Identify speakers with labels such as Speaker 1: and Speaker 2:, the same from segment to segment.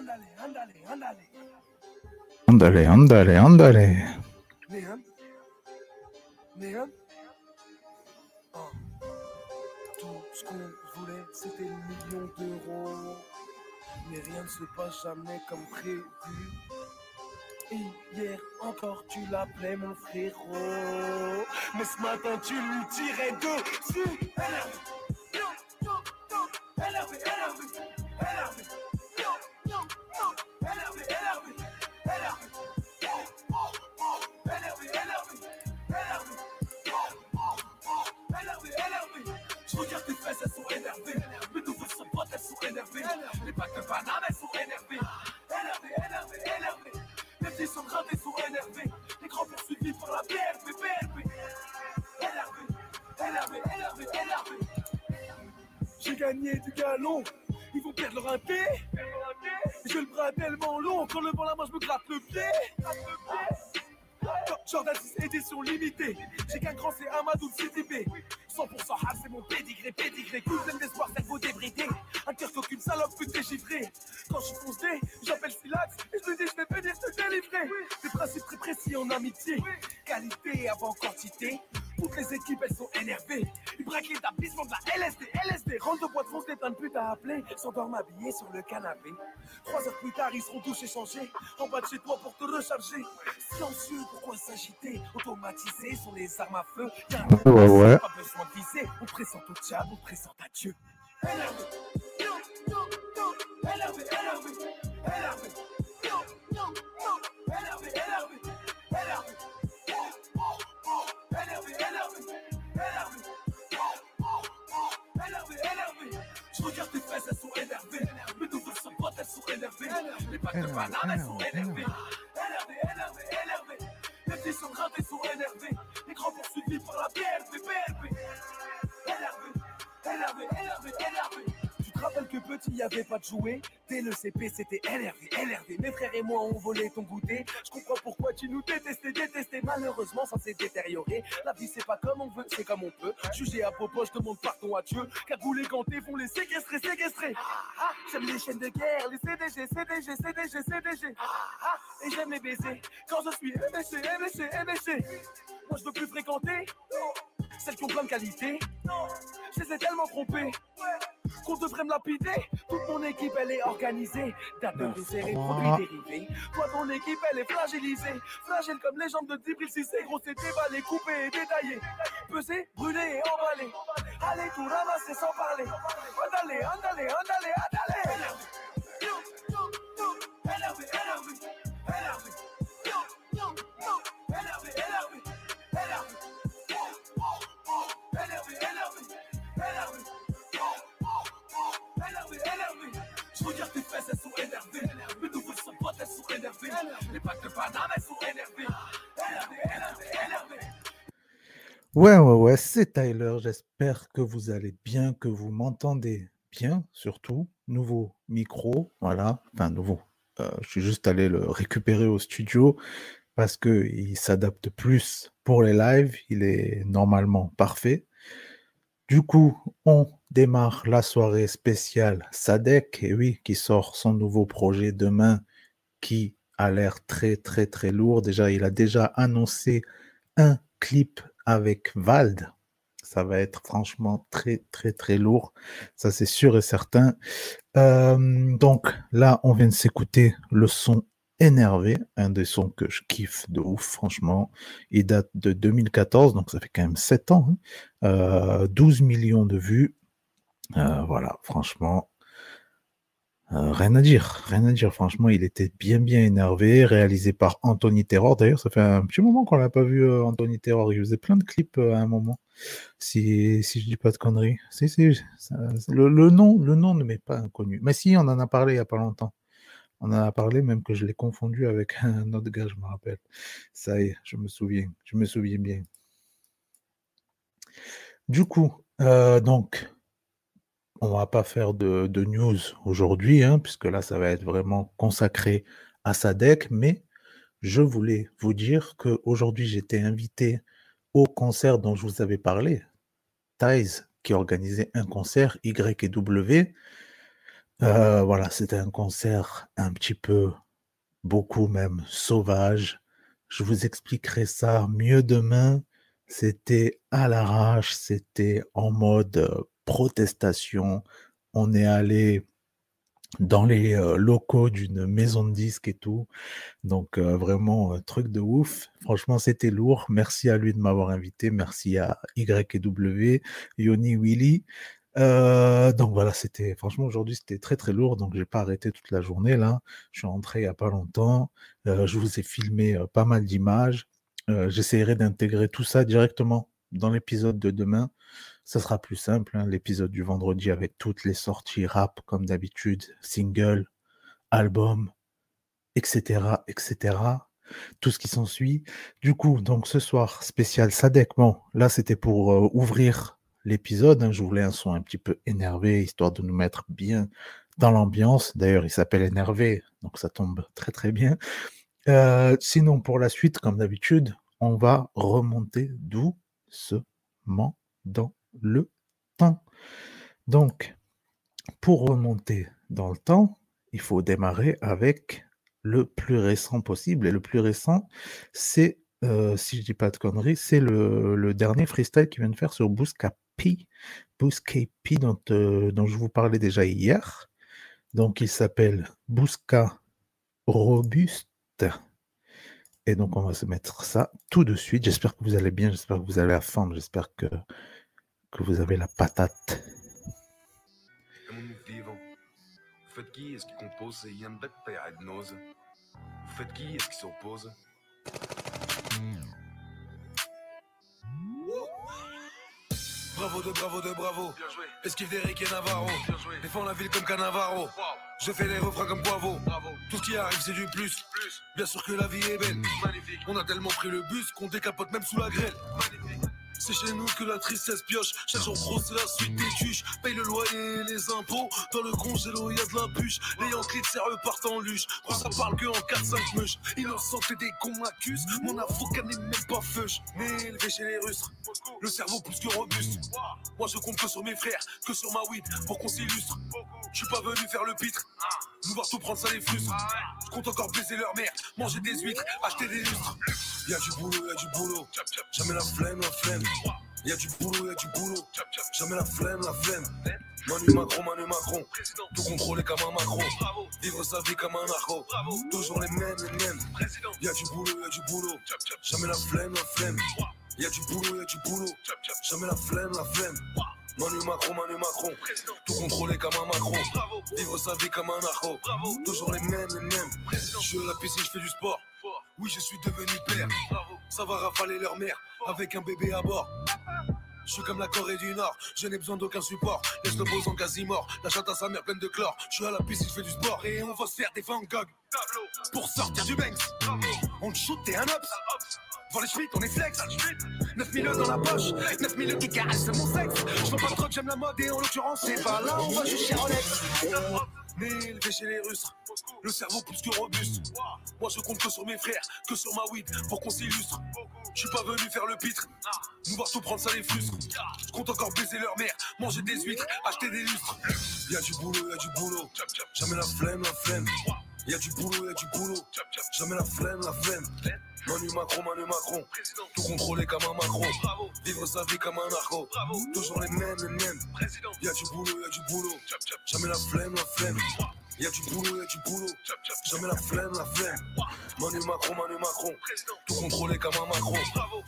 Speaker 1: Ándale, ándale, ándale.
Speaker 2: Ándale, ándale, ándale.
Speaker 1: Néhan Néhan Oh. Tout ce qu'on voulait, c'était le million d'euros. Mais rien ne se passe jamais comme prévu. Et hier encore, tu l'appelais mon frérot. Mais ce matin, tu lui tirais dessus. Habillés sur le canapé. Trois heures plus tard, ils seront tous échangés. En bas de chez toi pour te recharger. Silencieux, pourquoi s'agiter? Automatisés sont les armes à feu.
Speaker 2: Ouais, ouais.
Speaker 1: pas besoin de viser. On présente au diable, on présente à Dieu. Les packs de
Speaker 2: Énervé,
Speaker 1: bananes, elles y avait pas de jouet Dès le CP, c'était énervé, énervé. Mes frères et moi, on volait ton goûter. Je comprends pourquoi tu nous détestais, détestais. Malheureusement, ça s'est détérioré. La vie, c'est pas comme on veut, c'est comme on peut. Jugé à propos, je demande pardon à Dieu. Cagoulés gantés vont les séquestrer, séquestrer. Ah, ah, j'aime les chaînes de guerre, les CDG, CDG, CDG, CDG. Ah, et j'aime les baiser. Quand je suis éméché, éméché, éméché. Moi, je veux plus fréquenter. Celles qui ont plein de qualités. Je les ai tellement trompées. Qu'on devrait me lapider. Toute mon équipe, elle est organisée. Date de série, produits dérivés. Toi, ton équipe, elle est fragilisée. Fragile comme les jambes de Dibril si c'est gros, c'est déballé, coupé et détaillé. Pesé, brûlé et emballé. Allez, tout ramasser sans parler. Andale, andale, andale, andale. Yo,
Speaker 2: Ouais, ouais, ouais, c'est Tyler. J'espère que vous allez bien, que vous m'entendez bien, surtout. Nouveau micro, voilà. Enfin, nouveau. Euh, je suis juste allé le récupérer au studio parce qu'il s'adapte plus pour les lives. Il est normalement parfait. Du coup, on démarre la soirée spéciale Sadek, et oui, qui sort son nouveau projet demain, qui a l'air très, très, très lourd. Déjà, il a déjà annoncé un clip avec Vald. Ça va être franchement très, très, très lourd. Ça, c'est sûr et certain. Euh, donc là, on vient de s'écouter le son énervé, un des sons que je kiffe de ouf, franchement. Il date de 2014, donc ça fait quand même 7 ans. hein. Euh, 12 millions de vues. Euh, voilà, franchement, euh, rien à dire, rien à dire. Franchement, il était bien, bien énervé, réalisé par Anthony Terror. D'ailleurs, ça fait un petit moment qu'on l'a pas vu, Anthony Terror. Il faisait plein de clips à un moment, si, si je dis pas de conneries. Si, si, le, le nom, le nom ne m'est pas inconnu. Mais si, on en a parlé il y a pas longtemps. On en a parlé, même que je l'ai confondu avec un autre gars, je me rappelle. Ça y est, je me souviens, je me souviens bien. Du coup, euh, donc, on va pas faire de, news aujourd'hui, hein, puisque là, ça va être vraiment consacré à Sadek, mais je voulais vous dire qu'aujourd'hui, j'étais invité au concert dont je vous avais parlé, Thais, qui organisait un concert Y et W, Euh, voilà, c'était un concert un petit peu, beaucoup même, sauvage. Je vous expliquerai ça mieux demain. C'était à l'arrache, c'était en mode euh, protestation. On est allé dans les euh, locaux d'une maison de disques et tout. Donc vraiment un truc de ouf. Franchement, c'était lourd. Merci à lui de m'avoir invité. Merci à YW, Yoni Willy. Euh, donc voilà, c'était franchement aujourd'hui c'était très très lourd. Donc j'ai pas arrêté toute la journée là. Je suis rentré il y a pas longtemps. je vous ai filmé pas mal d'images. J'essaierai d'intégrer tout ça directement dans l'épisode de demain ça sera plus simple, hein, l'épisode du vendredi avec toutes les sorties rap comme d'habitude, single, album, etc., etc. Tout ce qui s'ensuit. Du coup, donc ce soir, spécial Sadek. Bon, là, c'était pour euh, ouvrir l'épisode. Hein. je voulais un son un petit peu énervé, histoire de nous mettre bien dans l'ambiance. D'ailleurs, il s'appelle Énervé, donc ça tombe très très bien. Euh, sinon, pour la suite, comme d'habitude, on va remonter doucement dans le temps. Donc, pour remonter dans le temps, il faut démarrer avec le plus récent possible. Et le plus récent, c'est, euh, si je dis pas de conneries, c'est le, dernier freestyle qu'il vient de faire sur Bouscapi, Bouscapi dont, euh, dont je vous parlais déjà hier. Donc, il s'appelle Bousca Robuste. Et donc, on va se mettre ça tout de suite. J'espère que vous allez bien, j'espère que vous allez à fond, j'espère que que vous avez la patate.
Speaker 3: Faites qui est-ce qui compose faites qui est-ce qui
Speaker 1: Bravo de bravo de bravo. Esquive d'Eric et Navarro. Défends la ville comme Canavaro. Je fais les refrains comme Poivot. Tout ce qui arrive, c'est du plus. Bien sûr que la vie est belle. Magnifique. On a tellement pris le bus qu'on décapote même sous la grêle. Magnifique. C'est chez nous que la tristesse pioche. Chaque jour gros, c'est la suite des tuches. Paye le loyer et les impôts. Dans le congélo, y a de la bûche. Les Yankees sérieux partent en luche. Quand ça parle que en 4-5 meuches. Innocent que des cons m'accusent. Mon avocat n'est même pas feuche. Mais élevé chez les Russes. Le cerveau plus que robuste. Moi, je compte que sur mes frères, que sur ma weed pour qu'on s'illustre. Je suis pas venu faire le pitre. Nous voir tout prendre, ça les frustre. Je compte encore baiser leur mère, manger des huîtres, acheter des lustres. Y'a du boulot, y'a du boulot. Jamais la flemme, la flemme. Y'a du boulot, y'a du boulot. Jamais la flemme, la flemme. Manu Macron, Manu Macron. Tout contrôler comme un Macron. Vivre sa vie comme un narco. Toujours les mêmes, les mêmes. Y'a du boulot, y'a du boulot. Jamais la flemme, la flemme. Y'a du boulot, y'a du boulot. Jamais la flemme, la flemme. Manu Macron, Manu Macron. Tout contrôler comme un Macron. Vivre sa vie comme un narco. Toujours les mêmes, les mêmes. Je suis à la piscine, je fais du sport. Oui, je suis devenu père. Ça va rafaler leur mère avec un bébé à bord. Je suis comme la Corée du Nord, je n'ai besoin d'aucun support. Laisse le en quasi mort, la chatte à sa mère pleine de chlore. Je suis à la piscine, je fais du sport et on va se faire des Van Gogh. Pour sortir du Banks, on shoot et un ops. Voir les schmitts, on est flex. 9 milieux dans la poche, 9 milieux qui caressent mon sexe. Je vois pas trop j'aime la mode et en l'occurrence, c'est pas là, on va juste chez Rolex. Mais élevé chez les Russes, le cerveau plus que robuste. Moi je compte que sur mes frères, que sur ma weed pour qu'on s'illustre. Je suis pas venu faire le pitre, nous voir tout prendre ça les frustre. Je compte encore baiser leur mère, manger des huîtres, acheter des lustres. Y'a du boulot, y'a du boulot, jamais la flemme, la flemme. Y'a du boulot, y'a du boulot, jamais la flemme, la flemme. Manu Macron, Manu Macron, tout contrôler comme un Macron. Vivre sa vie comme un narco, toujours les mêmes, les mêmes. Y'a du boulot, y'a du boulot, jamais la flemme, la flemme. Y'a du boulot, y'a du boulot, jamais la flemme, la flemme. Manu Macron, Manu Macron, tout contrôler comme un Macron.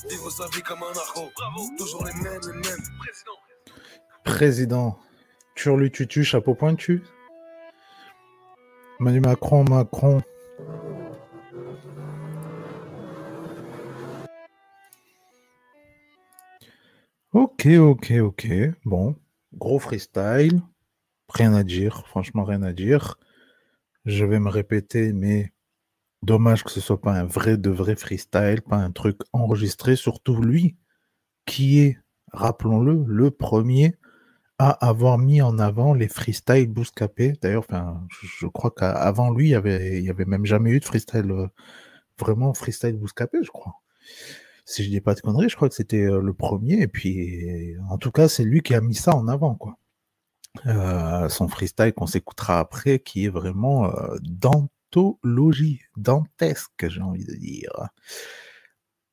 Speaker 1: Vivre sa vie comme un narco, toujours les mêmes, les mêmes.
Speaker 2: Président, Turlututu, chapeau pointu. Manu Macron, Macron. Ok, ok, ok. Bon, gros freestyle. Rien à dire, franchement, rien à dire. Je vais me répéter, mais dommage que ce soit pas un vrai de vrai freestyle, pas un truc enregistré. Surtout lui, qui est, rappelons-le, le premier à avoir mis en avant les freestyles Bouscapé. D'ailleurs, je crois qu'avant lui, il y avait, y avait même jamais eu de freestyle, euh, vraiment freestyle Bouscapé, je crois si je dis pas de conneries, je crois que c'était le premier. Et puis, en tout cas, c'est lui qui a mis ça en avant, quoi. euh, son freestyle qu'on s'écoutera après, qui est vraiment euh, d'anthologie, dantesque, j'ai envie de dire.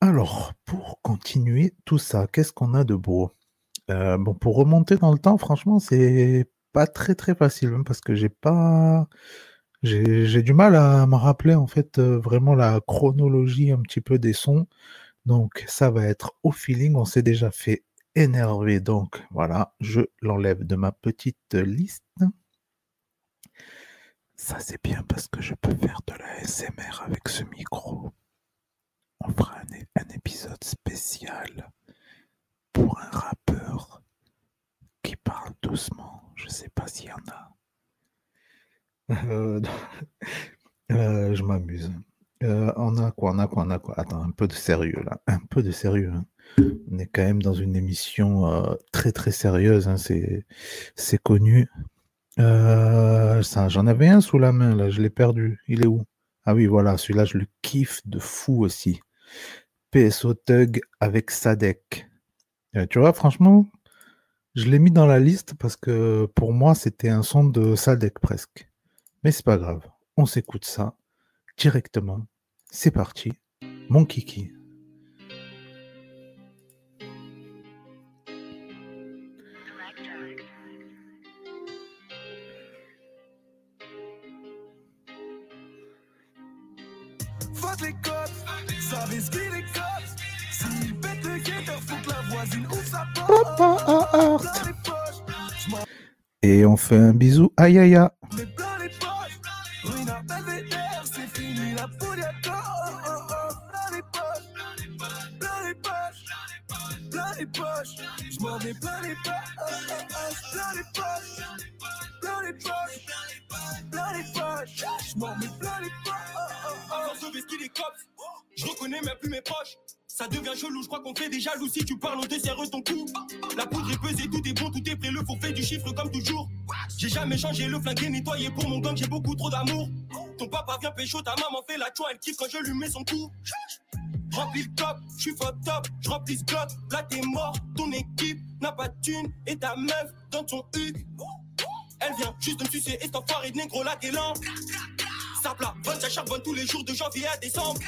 Speaker 2: Alors, pour continuer tout ça, qu'est-ce qu'on a de beau? Euh, Bon, pour remonter dans le temps, franchement, c'est pas très très facile, hein, parce que j'ai pas... J'ai du mal à me rappeler en fait vraiment la chronologie un petit peu des sons. Donc ça va être au feeling. On s'est déjà fait énervé. Donc voilà, je l'enlève de ma petite liste. Ça c'est bien parce que je peux faire de la SMR avec ce micro. On fera un, épisode spécial pour un rappeur qui parle doucement. Je sais pas s'il y en a. Euh, euh, je m'amuse. Euh, on a quoi On a quoi On a quoi? Attends, un peu de sérieux là. Un peu de sérieux. Hein. On est quand même dans une émission euh, très très sérieuse, hein, c'est, connu. Euh, ça, j'en avais un sous la main, là, je l'ai perdu. Il est où? Ah oui, voilà, celui-là, je le kiffe de fou aussi. PSO Tug avec Sadek. Tu vois, franchement, je l'ai mis dans la liste parce que pour moi, c'était un son de Sadek presque. Mais c'est pas grave, on s'écoute ça directement. C'est parti, mon kiki.
Speaker 1: les cops, savez ce qu'il est cops. S'il pète le guetteur, faut que la voisine ouvre sa porte. Dans les poches,
Speaker 2: Et on fait un bisou, aïe aïe
Speaker 1: Ruina Belvedere, c'est fini la pouliato. Oh, oh, oh. Plein les poches, plein les poches, plein les poches. J'm'en mets plein les poches, oh, oh, oh. plein les poches, plein les poches, plein les poches. J'm'en mets plein les poches.
Speaker 4: Je reconnais même plus mes poches. Ça devient chelou, je crois qu'on fait des jaloux si tu parles, on te serre ton cou. La poudre est pesée, tout est bon, tout est prêt, le forfait du chiffre comme toujours. J'ai jamais changé le flingué, nettoyé pour mon gang, j'ai beaucoup trop d'amour. Ton papa vient pécho, ta maman fait la choix, elle kiffe quand je lui mets son coup. Remplis le top, je suis top top, je remplis ce bloc, là t'es mort, ton équipe n'a pas de thune et ta meuf dans ton huc. Elle vient juste me sucer et cet enfoiré de négro là t'es lent. Ça plat, ça charbonne tous les jours de janvier à décembre.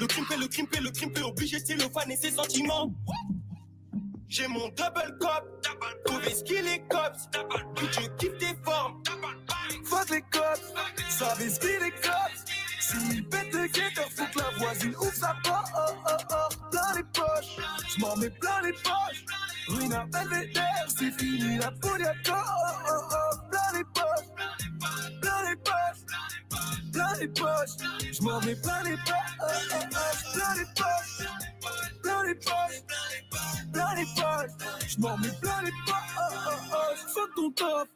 Speaker 4: Le crime le crime le crime obligé c'est le fan et ses sentiments. J'ai mon double cop, ce qu'il est cops. Tu kiffes tes formes.
Speaker 1: Fuck les cops, savez ce qu'il est cops. S'il pète le guetteur, faut que la voisine ouvre sa porte. Oh, oh, oh, plein les poches, j'm'en mets plein les poches. Ruina Belvedere, c'est fini la pouliato. Oh, oh, oh, plein les plein les poches, plein les poches. Mets plein les poches, oh, oh, oh, plein les poches, plein les poches, plein les poches. Mets plein les poches, oh, oh, oh. Fuck ton top.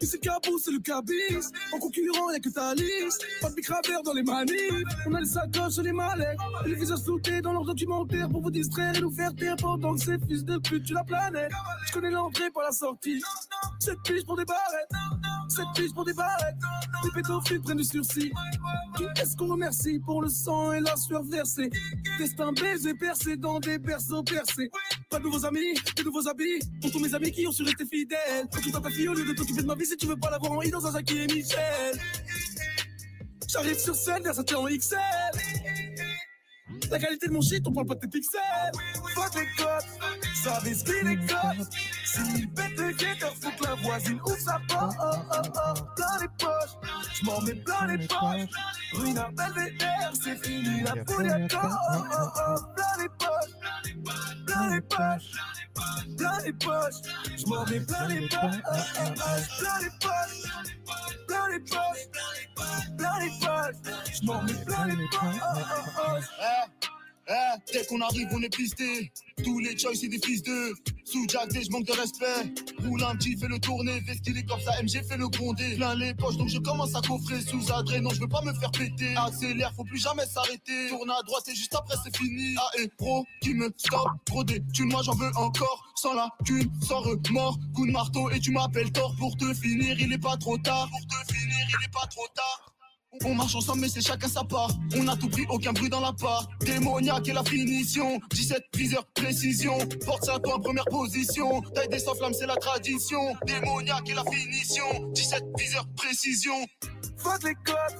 Speaker 1: Et c'est le cabot, c'est le cabis? En concurrent, y'a que ta liste. Pas de micravert dans les manifs. On a les sacoches et les mallettes. Et les visages sautés dans leur documentaire pour vous distraire et nous faire taire pendant que ces fils de pute tuent la planète. Je connais l'entrée, pas la sortie. Cette piche pour des barrettes. Cette piche pour des barrettes. Les pédophiles prennent du Qui est-ce qu'on remercie pour le sang et la sueur versée? Destin baisé percé dans des berceaux percés. Pas de nouveaux amis, de nouveaux habits. Pour tous mes amis qui ont su rester fidèles. Tout à ta fille au lieu de t'occuper de ma vie si tu veux pas l'avoir en I dans un Jackie et Michel. J'arrive sur scène, vers en XL. La qualité de mon shit, on parle pas de tes pixels. Fuck les codes, savez ce qu'il est codes. S'il pète le guetteur, faut que la voisine ouvre sa porte. Oh, oh, oh, plein les poches, j'm'en mets plein les poches. Ruina Belvedere, c'est fini la pouliato. Oh, oh, oh, plein les poches, plein les poches, plein les poches. J'm'en mets plein les poches, oh, oh, oh, plein les poches, plein les poches, plein les poches. J'm'en mets
Speaker 5: Eh, dès qu'on arrive, on est pisté. Tous les choices, c'est des fils de. Sous Jack, je manque de respect. Roule un petit, fais le tourner. Fais qu'il est comme ça, MG fait le gronder. Plein les poches, donc je commence à coffrer sous adré. Non, je veux pas me faire péter. Accélère, faut plus jamais s'arrêter. Tourne à droite et juste après, c'est fini. Ah, et pro qui me stop. Trop des thunes, moi j'en veux encore. Sans la thune, sans remords. Coup de marteau et tu m'appelles tort pour te finir. Il est pas trop tard. Pour te finir, il est pas trop tard. On marche ensemble, mais c'est chacun sa part. On a tout pris, aucun bruit dans la part. Démoniaque et la finition. 17 viseurs, précision. Porte ça toi, première position. Taille des sans flammes, c'est la tradition. Démoniaque et la finition. 17 viseurs, précision.
Speaker 1: Fuck les codes,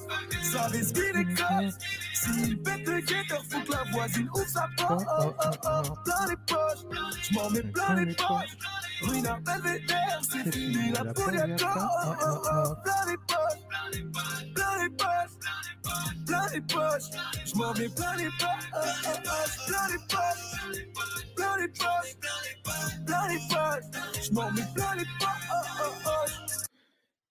Speaker 1: ça risque les codes. S'il pète le guetteur, faut que la voisine ouvre sa porte. Oh, oh, oh, plein les poches, j'm'en mets plein les poches. Ruine à belvédère, c'est fini la poliacore. Oh, oh, oh, plein les poches, plein les poches,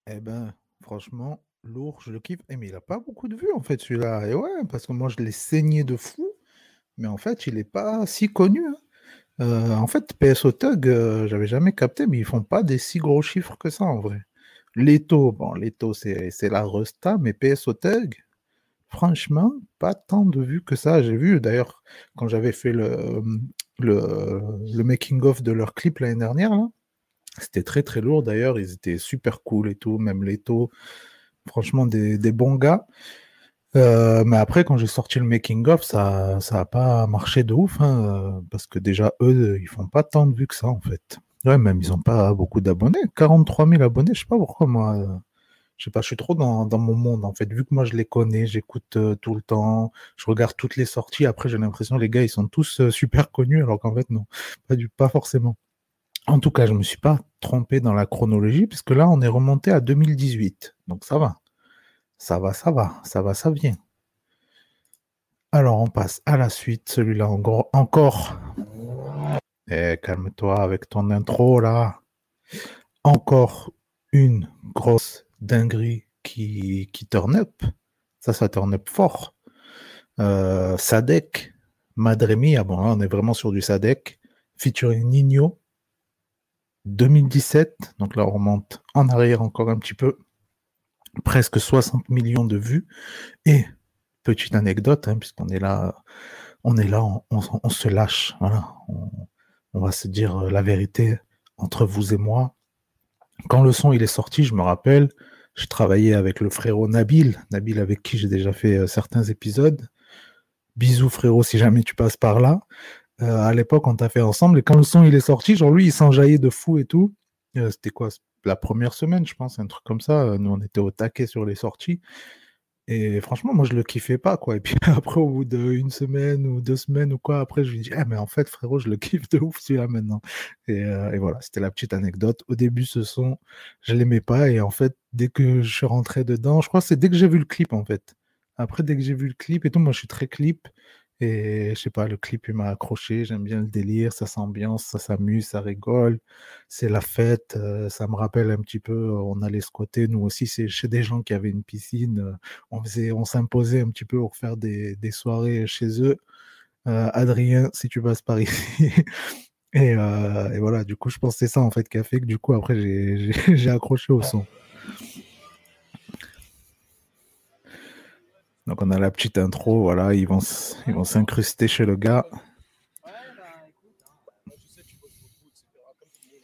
Speaker 2: Eh ben, franchement, lourd, je le kiffe. Eh, mais il a pas beaucoup de vues en fait celui-là. Et ouais, parce que moi je l'ai saigné de fou, mais en fait il est pas si connu. hein. Euh, en fait, PSO Tug, euh, j'avais jamais capté, mais ils font pas des si gros chiffres que ça en vrai. Leto, bon, Leto c'est la Resta, mais PSO Tug, franchement, pas tant de vues que ça. J'ai vu d'ailleurs quand j'avais fait le, making-of de leur clip l'année dernière, c'était très très lourd d'ailleurs, ils étaient super cool et tout, même Leto, franchement des, bons gars. Euh, mais après, quand j'ai sorti le making of, ça ça a pas marché de ouf, hein, parce que déjà eux, ils font pas tant de vues que ça en fait. Ouais, même ils ont pas beaucoup d'abonnés, 43 000 abonnés, je sais pas pourquoi moi. euh, je sais pas, je suis trop dans, mon monde en fait. Vu que moi je les connais, j'écoute euh, tout le temps, je regarde toutes les sorties. Après, j'ai l'impression les gars ils sont tous euh, super connus, alors qu'en fait non, pas pas forcément. En tout cas, je me suis pas trompé dans la chronologie, puisque là on est remonté à 2018, donc ça va. Ça va, ça va, ça va, ça vient. Alors, on passe à la suite. Celui-là, encore. Eh, calme-toi avec ton intro, là. Encore une grosse dinguerie qui, qui turn up. Ça, ça turn up fort. Euh, Sadek, Madremi, ah bon, on est vraiment sur du Sadek, featuring Nino, 2017. Donc là, on remonte en arrière encore un petit peu presque 60 millions de vues. Et petite anecdote, hein, puisqu'on est là, on est là, on, se lâche, voilà. On va se dire euh, la vérité entre vous et moi. Quand le son il est sorti, je me rappelle, je travaillais avec le frérot Nabil, Nabil avec qui j'ai déjà fait euh, certains épisodes. Bisous frérot si jamais tu passes par là. Euh, à l'époque, on t'a fait ensemble et quand le son il est sorti, genre lui il s'enjaillait de fou et tout. C'était quoi? La première semaine, je pense, un truc comme ça. Nous, on était au taquet sur les sorties. Et franchement, moi, je le kiffais pas, quoi. Et puis après, au bout d'une semaine ou deux semaines ou quoi, après, je lui dis, ah, mais en fait, frérot, je le kiffe de ouf celui-là maintenant. Et, euh, et voilà, c'était la petite anecdote. Au début, ce son, je l'aimais pas. Et en fait, dès que je suis rentré dedans, je crois que c'est dès que j'ai vu le clip, en fait. Après, dès que j'ai vu le clip et tout, moi, je suis très clip. Et je sais pas, le clip, il m'a accroché. J'aime bien le délire, ça s'ambiance, ça s'amuse, ça rigole. C'est la fête. euh, ça me rappelle un petit peu, euh, on allait squatter. Nous aussi, c'est chez des gens qui avaient une piscine. euh, on faisait, on s'imposait un petit peu pour faire des, des soirées chez eux. Adrien, si tu passes par ici. Et, et voilà, du coup, je pense que c'est ça en fait qui a fait que du coup, après, j'ai accroché au son. Donc, on a la petite intro, voilà, ils vont ils vont s'incruster chez le gars.
Speaker 4: Ouais, écoute, moi je sais que tu bosses beaucoup, etc. Comme tout le monde.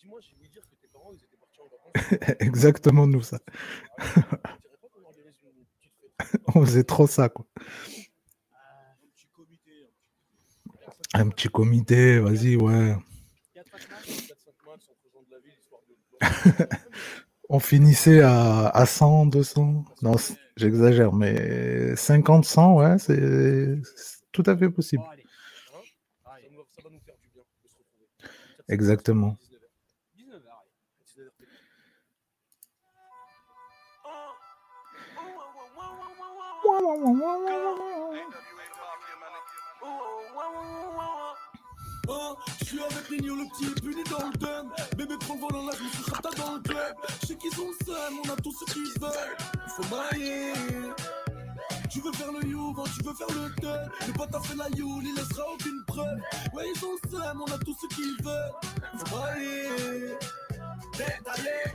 Speaker 4: Dis-moi, j'ai oublié de dire que tes parents ils étaient partis en vacances.
Speaker 2: Exactement, nous, ça.
Speaker 4: Ah on
Speaker 2: faisait trop ça, quoi.
Speaker 4: Ah,
Speaker 2: un petit comité. vas-y, ouais.
Speaker 4: 4-5 matchs, 4-5 matchs entre gens de la ville, histoire de.
Speaker 2: On finissait à, à 100, 200. Non, j'exagère, mais 50, 100, ouais, c'est tout à fait possible.
Speaker 4: Bon, allez. Hein Allez, ça, nous va, ça va nous faire du bien de se retrouver. 4-5
Speaker 2: Exactement.
Speaker 4: 19h. 19h, allez. 19h, t'es
Speaker 1: je suis avec Nino le petit puni dans le thème Bébé prend le volant là, je me suis chata dans le club. Je sais qu'ils ont le on a tous ce qu'ils veulent. Il faut mailler Tu veux faire le you, tu veux faire le thème Le pote a fait la you, il laissera aucune preuve. Ouais ils ont le on a tous ce qu'ils veulent. Il faut mailler Détaillé,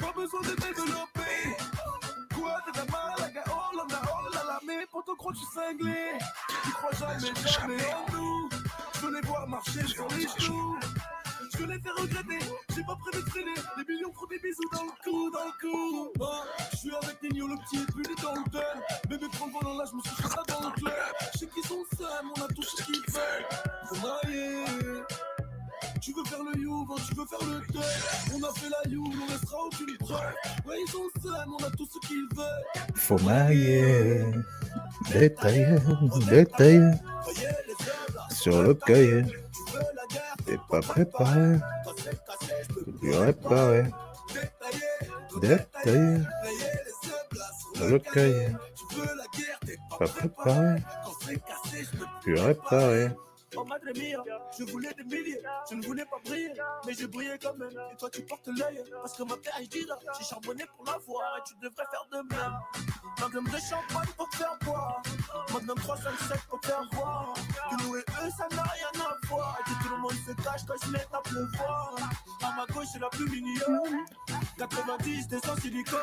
Speaker 1: pas
Speaker 5: besoin de développer. Quoi, t'es la malaga, oh là là, oh là là, mais pour ton croix, tu cinglé. Tu crois jamais, jamais en nous. Je veux les voir marcher sur les genoux. Je veux les faire regretter, j'ai pas prévu de traîner. Les millions font des bisous dans le cou, dans le cou. Oh, je suis avec Nino, le petit puis dans le tel. Bébé prend le volant là, je me suis fait ça dans le club. Je sais qu'ils sont seuls, on a tout ce qu'ils veulent. Faut mailler. Tu veux faire le you, tu veux faire le test. On a fait la you, on laissera aucune preuve. Ouais, ils sont seuls, on a tout ce qu'ils veulent.
Speaker 2: Faut mailler, détailler, détailler sur le cahier.
Speaker 5: tu veux la guerre.
Speaker 2: T'es pas préparé, tu réparer,
Speaker 5: détailler. Sur
Speaker 2: le cahier.
Speaker 5: T'es pas
Speaker 2: préparé, tu réparer.
Speaker 5: Oh madre mia, je voulais des milliers, je ne voulais pas briller, mais j'ai brillé quand même. Et toi tu portes l'œil, parce que ma PhD j'ai charbonné pour l'avoir et tu devrais faire de même. Magnum de champagne pour faire boire, Magnum 357 pour faire voir. Que nous et eux ça n'a rien à voir, et que tout le monde se cache quand je mets à pleuvoir. À ma gauche c'est la plus mignonne, 90 des sans silicone,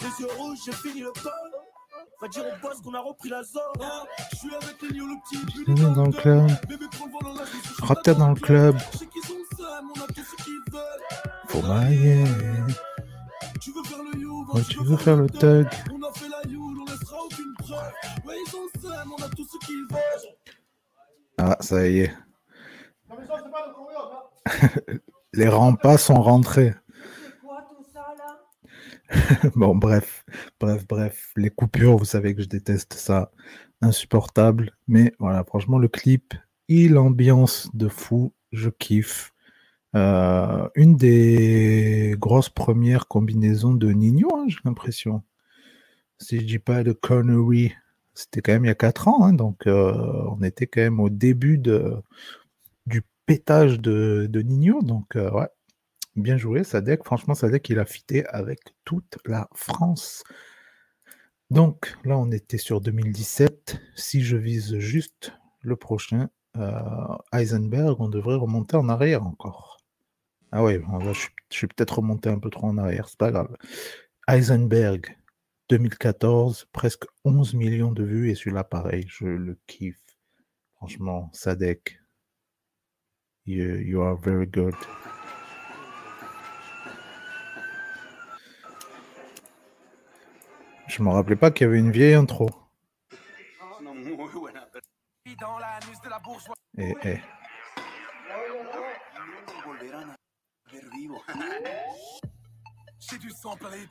Speaker 5: les yeux rouges j'ai fini le col. Va dire au boss qu'on a repris la zone. Je suis avec les le petit
Speaker 2: dans le club. Dans le club. Faut mailler,
Speaker 5: Tu veux faire le you,
Speaker 2: ouais, tu veux faire le tug.
Speaker 5: On a fait la you, on laissera aucune preuve. Ouais, ils sont seuls, on a tout ce qu'ils veulent.
Speaker 2: Ah, ça y est. Les rempas sont rentrés. Bon, bref, bref, bref. Les coupures, vous savez que je déteste ça. Insupportable. Mais voilà, franchement, le clip, il ambiance de fou. Je kiffe. Euh, une des grosses premières combinaisons de Nino, hein, j'ai l'impression. Si je dis pas de conneries, c'était quand même il y a 4 ans. hein, donc, euh, on était quand même au début du pétage de, de Nino. Donc, euh, ouais, bien joué, Sadek. Franchement, Sadek, il a fité avec toute la France. Donc, là, on était sur 2017. Si je vise juste le prochain, euh, Heisenberg, on devrait remonter en arrière encore. Ah ouais, je, je suis peut-être remonté un peu trop en arrière, c'est pas grave. Heisenberg, 2014, presque 11 millions de vues et celui-là, pareil, je le kiffe. Franchement, Sadek, you, you are very good. Je me rappelais pas qu'il y avait une vieille intro.
Speaker 1: Les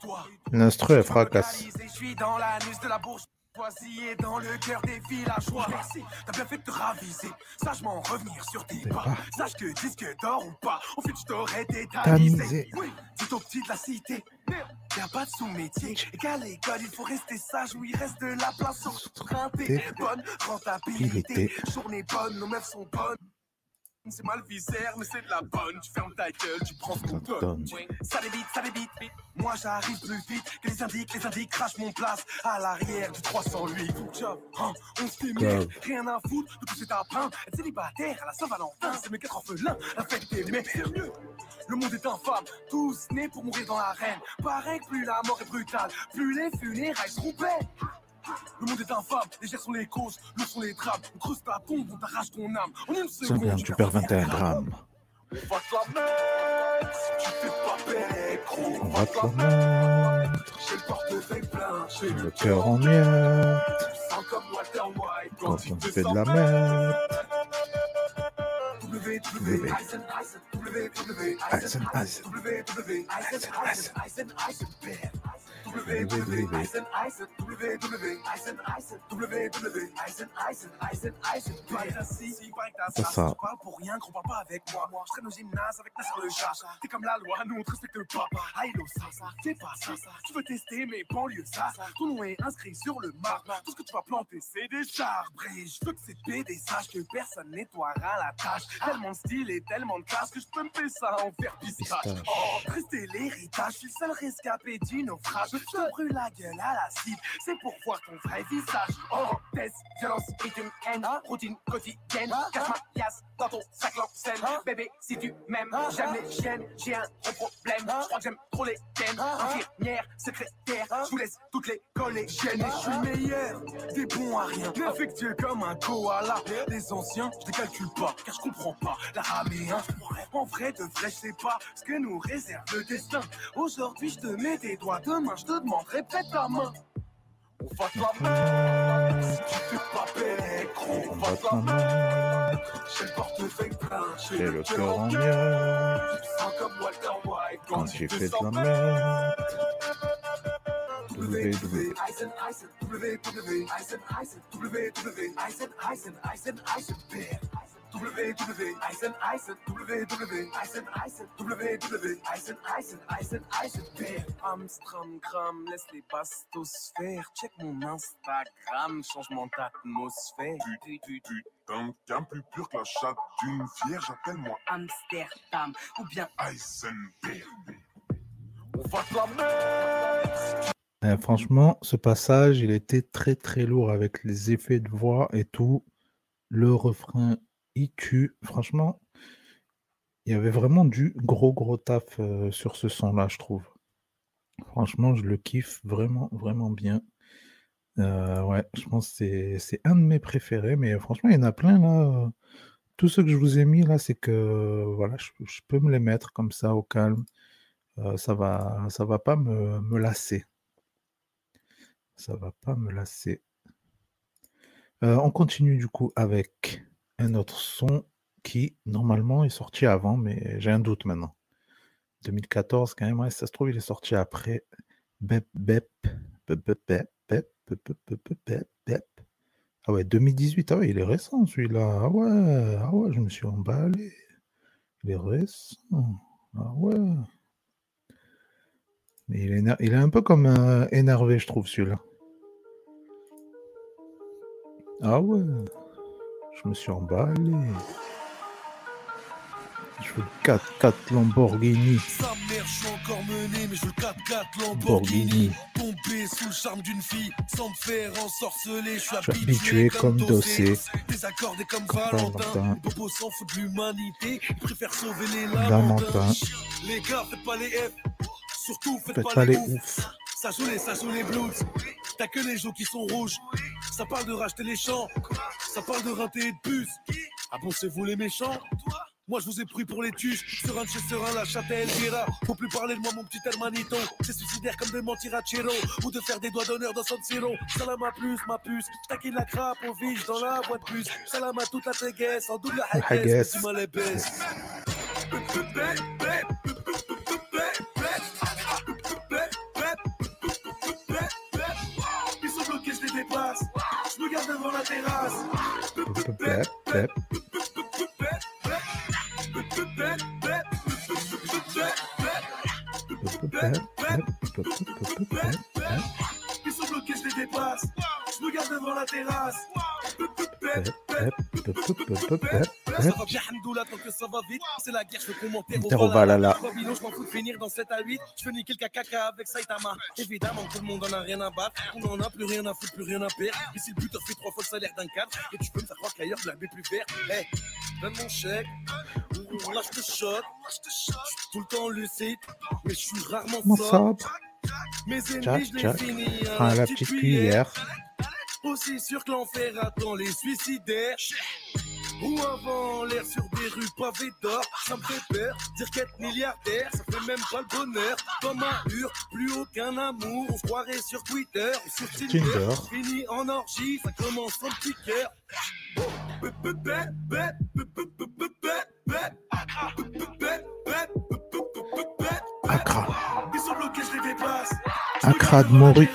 Speaker 1: doigts.
Speaker 2: l'instru, elle fracasse.
Speaker 1: Suis dans le cœur des villageois. Merci, t'as bien fait de te raviser. Sagement revenir sur tes pas.
Speaker 2: pas.
Speaker 1: Sache que disque d'or ou pas, au fait, je t'aurais tétanisé. Oui, tout au petit de la cité. Y'a pas de sous-métier. Et qu'à l'école, il faut rester sage où il reste de la place sur. Bonne rentabilité. Journée bonne, nos meufs sont bonnes. C'est mal viscère, mais c'est de la bonne. Tu fermes ta gueule, tu prends ce qu'on te donne. Ça débite, ça débite. Moi j'arrive plus vite que les indiques, les indiques crachent mon place à l'arrière du 308. Job, hein, on se fait
Speaker 2: Grave.
Speaker 1: rien à foutre de pousser ta pain. Être célibataire à la Saint-Valentin, c'est mes quatre orphelins, la fête des mecs, c'est mieux. Le monde est infâme, tous nés pour mourir dans l'arène. Pareil que plus la mort est brutale, plus les funérailles belles. Le monde est infâme, les gestes sont les causes, l'eau sont les drames. On creuse ta tombe, on t'arrache ton âme. En une
Speaker 2: C'est
Speaker 1: seconde,
Speaker 2: bien, tu perds 21 grammes.
Speaker 1: On va te la mettre, tu fais pas belle, gros.
Speaker 2: On va te la mettre.
Speaker 1: J'ai le portefeuille plein, j'ai
Speaker 2: Le cœur en miettes.
Speaker 1: comme Walter White
Speaker 2: Quand on fait de la merde.
Speaker 1: W,
Speaker 2: C'est
Speaker 1: ça,
Speaker 2: ça.
Speaker 1: tu parles pour rien, gros, parle pas avec moi. Je traîne au gymnase avec Nasser le chat. T'es comme la loi, nous on te respecte pas. Aïlo, ça, ça, c'est pas ça. Tu veux tester mes banlieues, ça. Ton nom est inscrit sur le marbre. Tout ce que tu vas planter, c'est des arbres. Et je veux que ces BD sachent que personne nettoiera la tâche. Tellement de style et tellement de classe que je peux me faire ça en faire. Pistache. Oh, rester l'héritage, je suis le seul rescapé du naufrage.
Speaker 6: Je te brûle la gueule à la cible, c'est pour voir ton vrai visage. Oh, test, violence, rythme, haine, routine quotidienne. Cache ma pièce dans ton sac scène. Bébé, si tu m'aimes, j'aime les chiennes, j'ai un gros problème. Je crois que j'aime trop les tiennes. Infirmière, secrétaire, je vous laisse toutes les collégiennes. Et je suis meilleur, des bons à rien. Affectueux comme un koala. Les anciens, je les calcule pas, car je comprends pas. La raméen, en vrai de vrai, je sais pas ce que nous réserve le destin. Aujourd'hui, je te mets des doigts, demain, je te demande, répète ta main. On va te la mettre, si tu fais pas pécro, on va te la mettre. J'ai le portefeuille plein, j'ai le cœur en sens comme Walter White
Speaker 2: Quand j'ai fait de la merde.
Speaker 6: W, W, Eisen, Eisen, W, W, Eisen, Eisen, W, W, Eisen, Eisen, Eisen, Eisen, Bear. W, W, Eisen, Eisen, W, W, Eisen, Eisen, W, W, Eisen, Eisen, Eisen, Eisen, Bear. Amstram, gram, laisse les bastos faire. Check mon Instagram, changement d'atmosphère.
Speaker 7: Putain, qu'un plus pur que la chatte d'une vierge, appelle-moi
Speaker 6: Amsterdam, ou bien
Speaker 7: Eisenberg.
Speaker 6: on va te la mettre.
Speaker 2: Eh, franchement, ce passage, il était très très lourd avec les effets de voix et tout. Le refrain, il tue. Franchement, il y avait vraiment du gros gros taf euh, sur ce son-là, je trouve. Franchement, je le kiffe vraiment vraiment bien. Euh, ouais, je pense que c'est un de mes préférés, mais franchement, il y en a plein là. Tous ceux que je vous ai mis là, c'est que voilà, je, peux me les mettre comme ça au calme. Euh, ça va, ça va pas me, lasser. Ça va pas me lasser. On continue du coup avec un autre son qui normalement est sorti avant, mais j'ai un doute maintenant. 2014 quand même, ouais, ça se trouve il est sorti après. Bep bep bep bep bep bep bep bep bep. Ah ouais, 2018, ah ouais, il est récent celui-là. Ah ouais, ah ouais, je me suis emballé. Il est récent. Ah ouais. Mais il est, il est un peu comme euh, énervé, je trouve, celui-là. Ah ouais. Je me suis emballé. Je veux le 4-4 Lamborghini.
Speaker 1: Sa mère, je suis encore mené, mais je veux le 4x4
Speaker 2: Lamborghini.
Speaker 1: Tombé sous le charme d'une fille, sans me faire ensorceler, je suis habitué, comme dossé. Désaccordé comme Valentin, bobos s'en foutent de l'humanité, ils préfèrent sauver les
Speaker 2: Lamentins.
Speaker 1: Les gars, faites pas les F, surtout faites, pas, les ouf. Ça joue les, ça joue les blues. T'as que les joues qui sont rouges. Ça parle de racheter les champs. Ça parle de rinter et de puces. Ah bon, c'est vous les méchants? Moi, je vous ai pris pour les tuches. Serein de chez Serein, la chatte à Elvira. Faut plus parler de moi, mon petit hermanito. C'est suicidaire comme de mentir à Chelo. Ou de faire des doigts d'honneur dans son Siro. Salam à plus, ma puce. J'taquine la crape, on vige dans la voie de puce. Salam à toute la téguesse, en double
Speaker 2: La
Speaker 1: haguesse. Tu m'as les
Speaker 6: devant la terrasse. Ils sont bloqués, je les dépasse. Je me garde devant la terrasse.
Speaker 1: C'est la guerre, je veux commenter
Speaker 2: Inter au Valhalla.
Speaker 1: Babylone, je m'en fous de finir dans 7 à 8. Je veux niquer le caca avec Saitama. Évidemment, tout le monde en a rien à battre. On en a plus rien à foutre, plus rien à perdre. Et si le buteur fait trois fois le salaire d'un cadre, et tu peux me faire croire qu'ailleurs, je l'avais plus vert. Hey, donne mon chèque. Là, je te shot. Je suis tout le temps lucide, mais je suis rarement sobre. Mes ennemis, je les finis
Speaker 2: Prends la petite cuillère.
Speaker 1: Aussi sûr que l'enfer attend les suicidaires. Ou avant l'air sur des rues pavées d'or, ça me fait peur. Dire qu'être milliardaire, ça fait même pas le bonheur. Comme un hur, plus aucun amour. On se croirait sur Twitter ou sur Tinder.
Speaker 2: Tinder.
Speaker 1: Fini en orgie, ça commence en petit cœur.
Speaker 2: Accra.
Speaker 6: Ils sont bloqués, je les dépasse.
Speaker 2: Accra de Mori.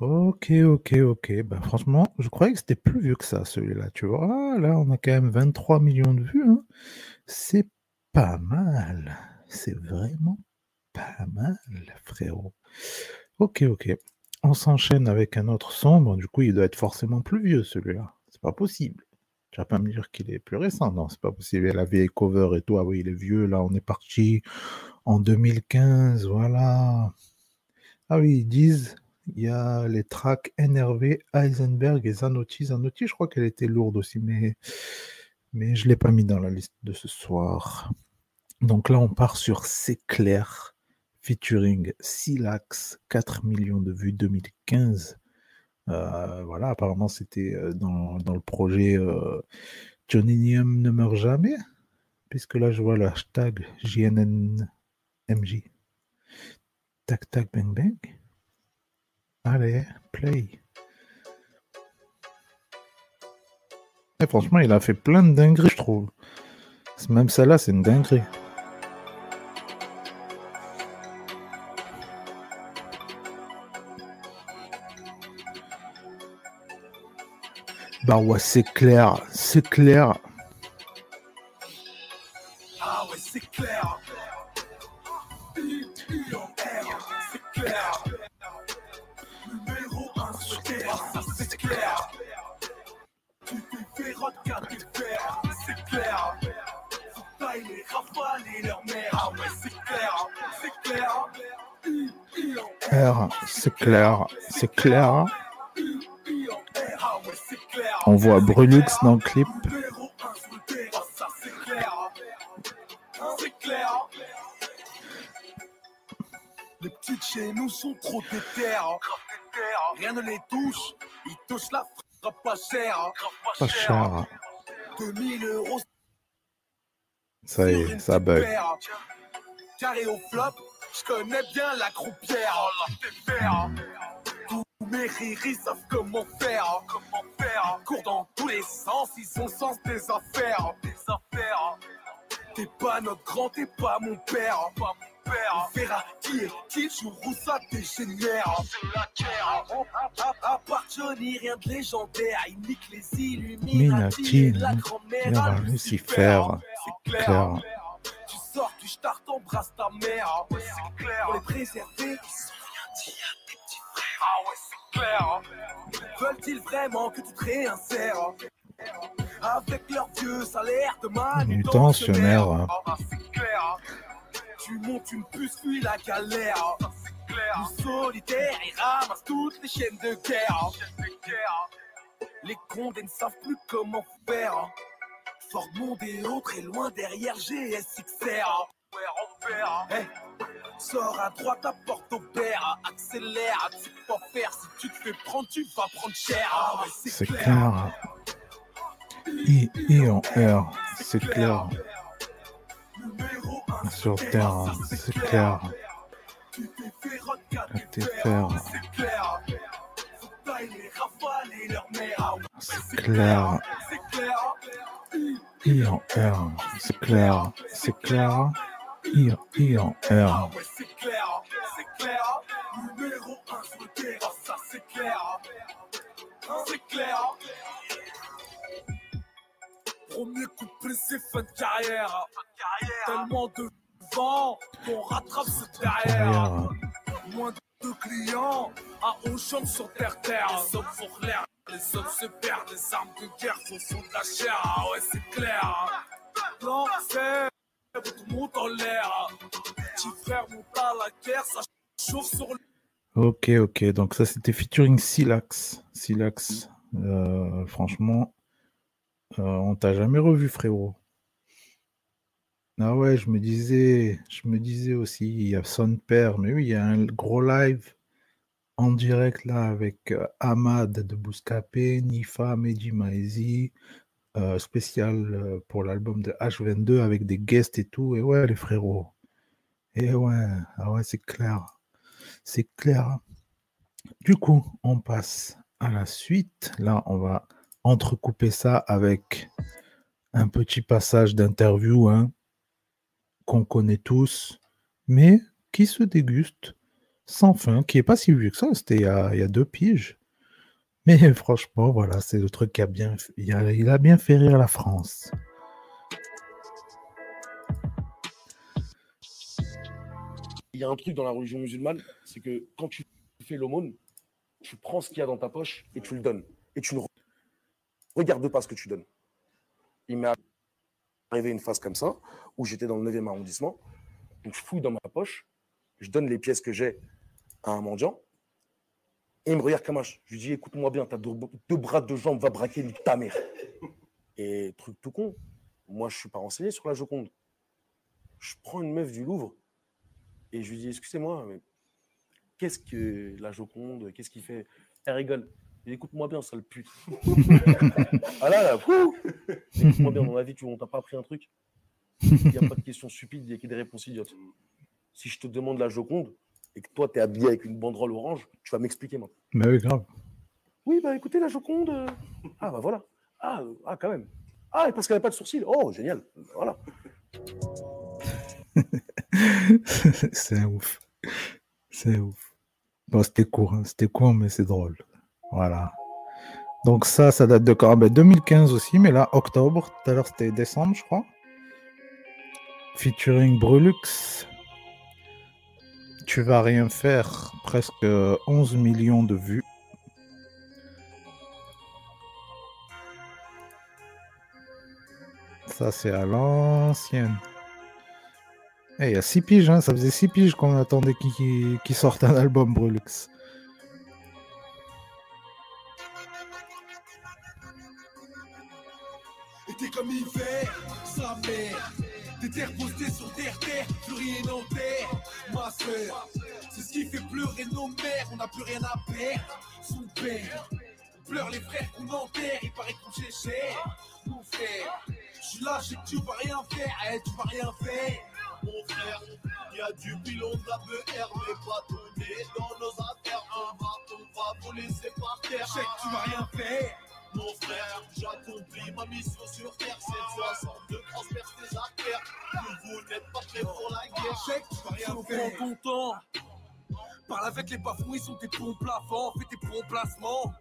Speaker 2: Ok, ok, ok. Ben, franchement, je croyais que c'était plus vieux que ça, celui-là. Tu vois, Ah, là, on a quand même 23 millions de vues. hein. C'est pas mal. c'est vraiment pas mal, frérot. Ok, ok. On s'enchaîne avec un autre son. Bon, du coup, il doit être forcément plus vieux, celui-là. C'est pas possible. Tu vas pas me dire qu'il est plus récent. Non, c'est pas possible. La vieille cover et tout. Ah oui, il est vieux. Là, on est parti en 2015. Voilà. Ah oui, ils disent il y a les tracks NRV, Heisenberg et Zanotti. Zanotti, je crois qu'elle était lourde aussi, mais, mais je ne l'ai pas mis dans la liste de ce soir. Donc là, on part sur C'est clair, featuring Silax, 4 millions de vues 2015. Euh, voilà, apparemment, c'était euh, dans, le projet euh, Johnny Nium ne meurt jamais, puisque là, je vois le hashtag JNNMJ. Tac, tac, bang, bang. Allez, play. Et franchement, il a fait plein de dingueries, je trouve. Même celle-là, c'est une dinguerie. Bah ouais, c'est clair, c'est clair.
Speaker 1: Ah ouais, c'est clair. C'est clair. Numéro 1 sur terre, ça c'est clair. Tu t'es fait regarder faire, c'est clair. Faut tailler les rafales et leur mère. Ah ouais, c'est clair, c'est clair.
Speaker 2: R, c'est clair, c'est clair. On voit Brulux dans le clip.
Speaker 1: Les petites chez nous sont trop déter. Rien ne les touche. Ils touchent la frappe pas cher.
Speaker 2: Pas cher.
Speaker 1: 2000 euros.
Speaker 2: Ça y est, ça bug.
Speaker 1: Carré au flop, je connais bien la croupière. Riris savent comment faire. Comment faire. Cours dans tous les sens, ils ont le sens des affaires. Des affaires. T'es pas notre grand, t'es pas mon père. Pas mon père. On verra qui est qui, jour où ça dégénère. C'est la guerre. À part Johnny, rien de légendaire. Il nique les Illuminati. La grand-mère à Lucifer. C'est clair. Tu sors, tu starts, t'embrasses ta mère. C'est clair. Pour les préserver, ils sont rien dit Ah ouais, c'est clair. Veulent-ils vraiment que tu te réinsères avec leur vieux salaire de
Speaker 2: manutentionnaire.
Speaker 1: Ah bah, c'est clair. Tu montes une puce, puis la galère. C'est clair. Le solitaire, il ramasse toutes les chaînes de guerre. Les condés ne savent plus comment faire. Fort monde et autres est loin derrière GSXR. Hey, sors à droite, apporte au père, accélère, tu peux pas faire, si tu te fais prendre, tu vas prendre cher. Ah ouais,
Speaker 2: C'est clair. I, I en R, c'est clair. Sur Terre, c'est clair. À tes fers. C'est clair. I en R, c'est clair. C'est clair. I, I en R.
Speaker 1: C'est clair, c'est clair. Numéro 1 sur le terrain, ça c'est clair. C'est clair. Premier coup de pressé, fin de carrière. Tellement de vent qu'on rattrape cette derrière. Moins de clients à Auchan sur terre-terre. Les hommes font l'air, les hommes se perdent. Les armes de guerre sont sous de la chair. Ah ouais, c'est clair. Non,
Speaker 2: Ok, ok. Donc ça, c'était featuring Silax. Silax, euh, franchement, euh, on t'a jamais revu, frérot. Ah ouais, je me disais, je me disais aussi, il y a son père, mais oui, il y a un gros live en direct là avec euh, Ahmad de Bouscapé, Nifa, Mehdi Maizi, euh, spécial pour l'album de H22 avec des guests et tout. Et ouais, les frérots. Et ouais, ah ouais, c'est clair. C'est clair. Du coup, on passe à la suite. Là, on va entrecouper ça avec un petit passage d'interview hein, qu'on connaît tous, mais qui se déguste sans fin, qui est pas si vieux que ça, c'était il, y a deux piges. Mais franchement, voilà, c'est le truc qui a bien, il a, bien fait rire la France.
Speaker 8: il y a un truc dans la religion musulmane, c'est que quand tu fais l'aumône, tu prends ce qu'il y a dans ta poche et tu le donnes. Et tu ne regardes pas ce que tu donnes. Il m'est arrivé une phase comme ça, où j'étais dans le 9e arrondissement. Donc je fouille dans ma poche, je donne les pièces que j'ai à un mendiant. Et il me regarde comme Je lui dis écoute-moi bien, tu as deux, bras, deux jambes, va braquer ta mère. Et truc tout con, moi je ne suis pas renseigné sur la Joconde. Je prends une meuf du Louvre et je lui dis excusez-moi, mais qu'est-ce que la Joconde Qu'est-ce qu'il fait? Elle rigole. Écoute-moi bien, sale pute. ah là, là, écoute-moi bien, dans la vie, tu n'as pas appris un truc? Il n'y a pas de questions stupides, il n'y a que des réponses idiotes. Si je te demande la Joconde et que toi, tu es habillé avec une banderole orange, tu vas m'expliquer maintenant.
Speaker 2: Mais oui, grave.
Speaker 8: Oui, bah écoutez, la Joconde. Euh, ah, bah voilà. Ah, euh, ah quand même. Ah, parce qu'elle n'a pas de sourcils. Oh, génial. Voilà.
Speaker 2: c'est ouf. C'est ouf. Bon, c'était court, hein. c'était court, mais c'est drôle. Voilà. Donc ça, ça date de quand? 2015 ben, aussi, mais là, octobre. Tout à l'heure, c'était décembre, je crois. Featuring Brulux. Tu vas rien faire. Presque 11 millions de vues. Ça, c'est à l'ancienne. Eh, il y a 6 piges, hein. ça faisait 6 piges qu'on attendait qu'il qui sorte un album Brulux.
Speaker 1: Et comme hiver, sa mère. Des terres postées sur terre, terre, plus rien en terre. Ma soeur, c'est ce qui fait pleurer nos mères, on n'a plus rien à perdre. Son père, pleure les frères qu'on enterre, il paraît qu'on cher. Mon frère, je suis là, je que tu vas rien faire, eh, tu vas rien faire mon frère. Y a du pilon de la mais pas donné dans nos affaires. On va, on va vous laisser par terre. Je sais que tu vas rien faire. Mon frère, j'accomplis ma mission sur terre. C'est 62 transperce tes artères. Vous, n'êtes pas prêts pour la guerre. Vas rien faire. ton temps. Parle avec les bafouilles, sont tes bons plafonds. Fais tes bons placements.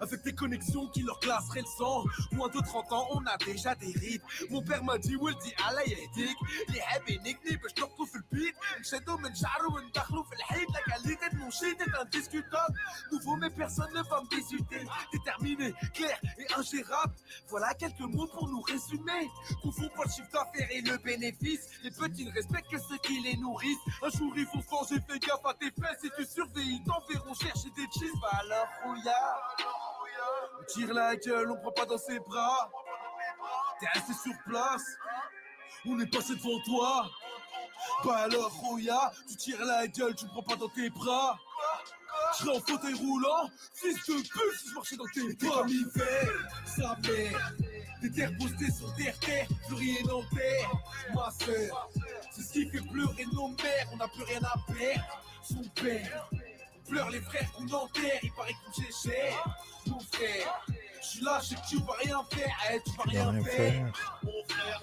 Speaker 1: Avec des connexions qui leur classeraient le sang. Moins de 30 ans, on a déjà des rides. Mon père m'a dit, ولدي على يهديك اللي حاب ينكني باش نبقوا في البيت نشدوا من شعره وندخلوا في الحيط La qualité de mon shit est indiscutable Nouveau mais personne ne va me désulter Déterminé, clair et ingérable Voilà quelques mots pour nous résumer Confond pas le chiffre d'affaires et le bénéfice Les petits ne respectent que ceux qui les nourrissent Un jour ils vont changer, fais gaffe à tes fesses Si tu surveilles, ils t'enverront chercher des cheese Bah alors, rouillard on tire la gueule, on prend pas dans ses bras. T'es resté sur place, on est passé devant toi. Bah alors, Roya, tu tires la gueule, tu prends pas dans tes bras. Je serais en fauteuil roulant, fils de pute, si je marchais dans tes bras. Comme hiver, sa mère. Des terres postées sur terre, terre, plus rien en terre. Ma soeur, c'est ce qui fait pleurer nos mères, on n'a plus rien à perdre. Son père pleure les frères qu'on enterre, il paraît qu'on cher. Mon frère, je suis là, je sais que tu vas rien faire, eh, tu vas rien, faire. Mon frère,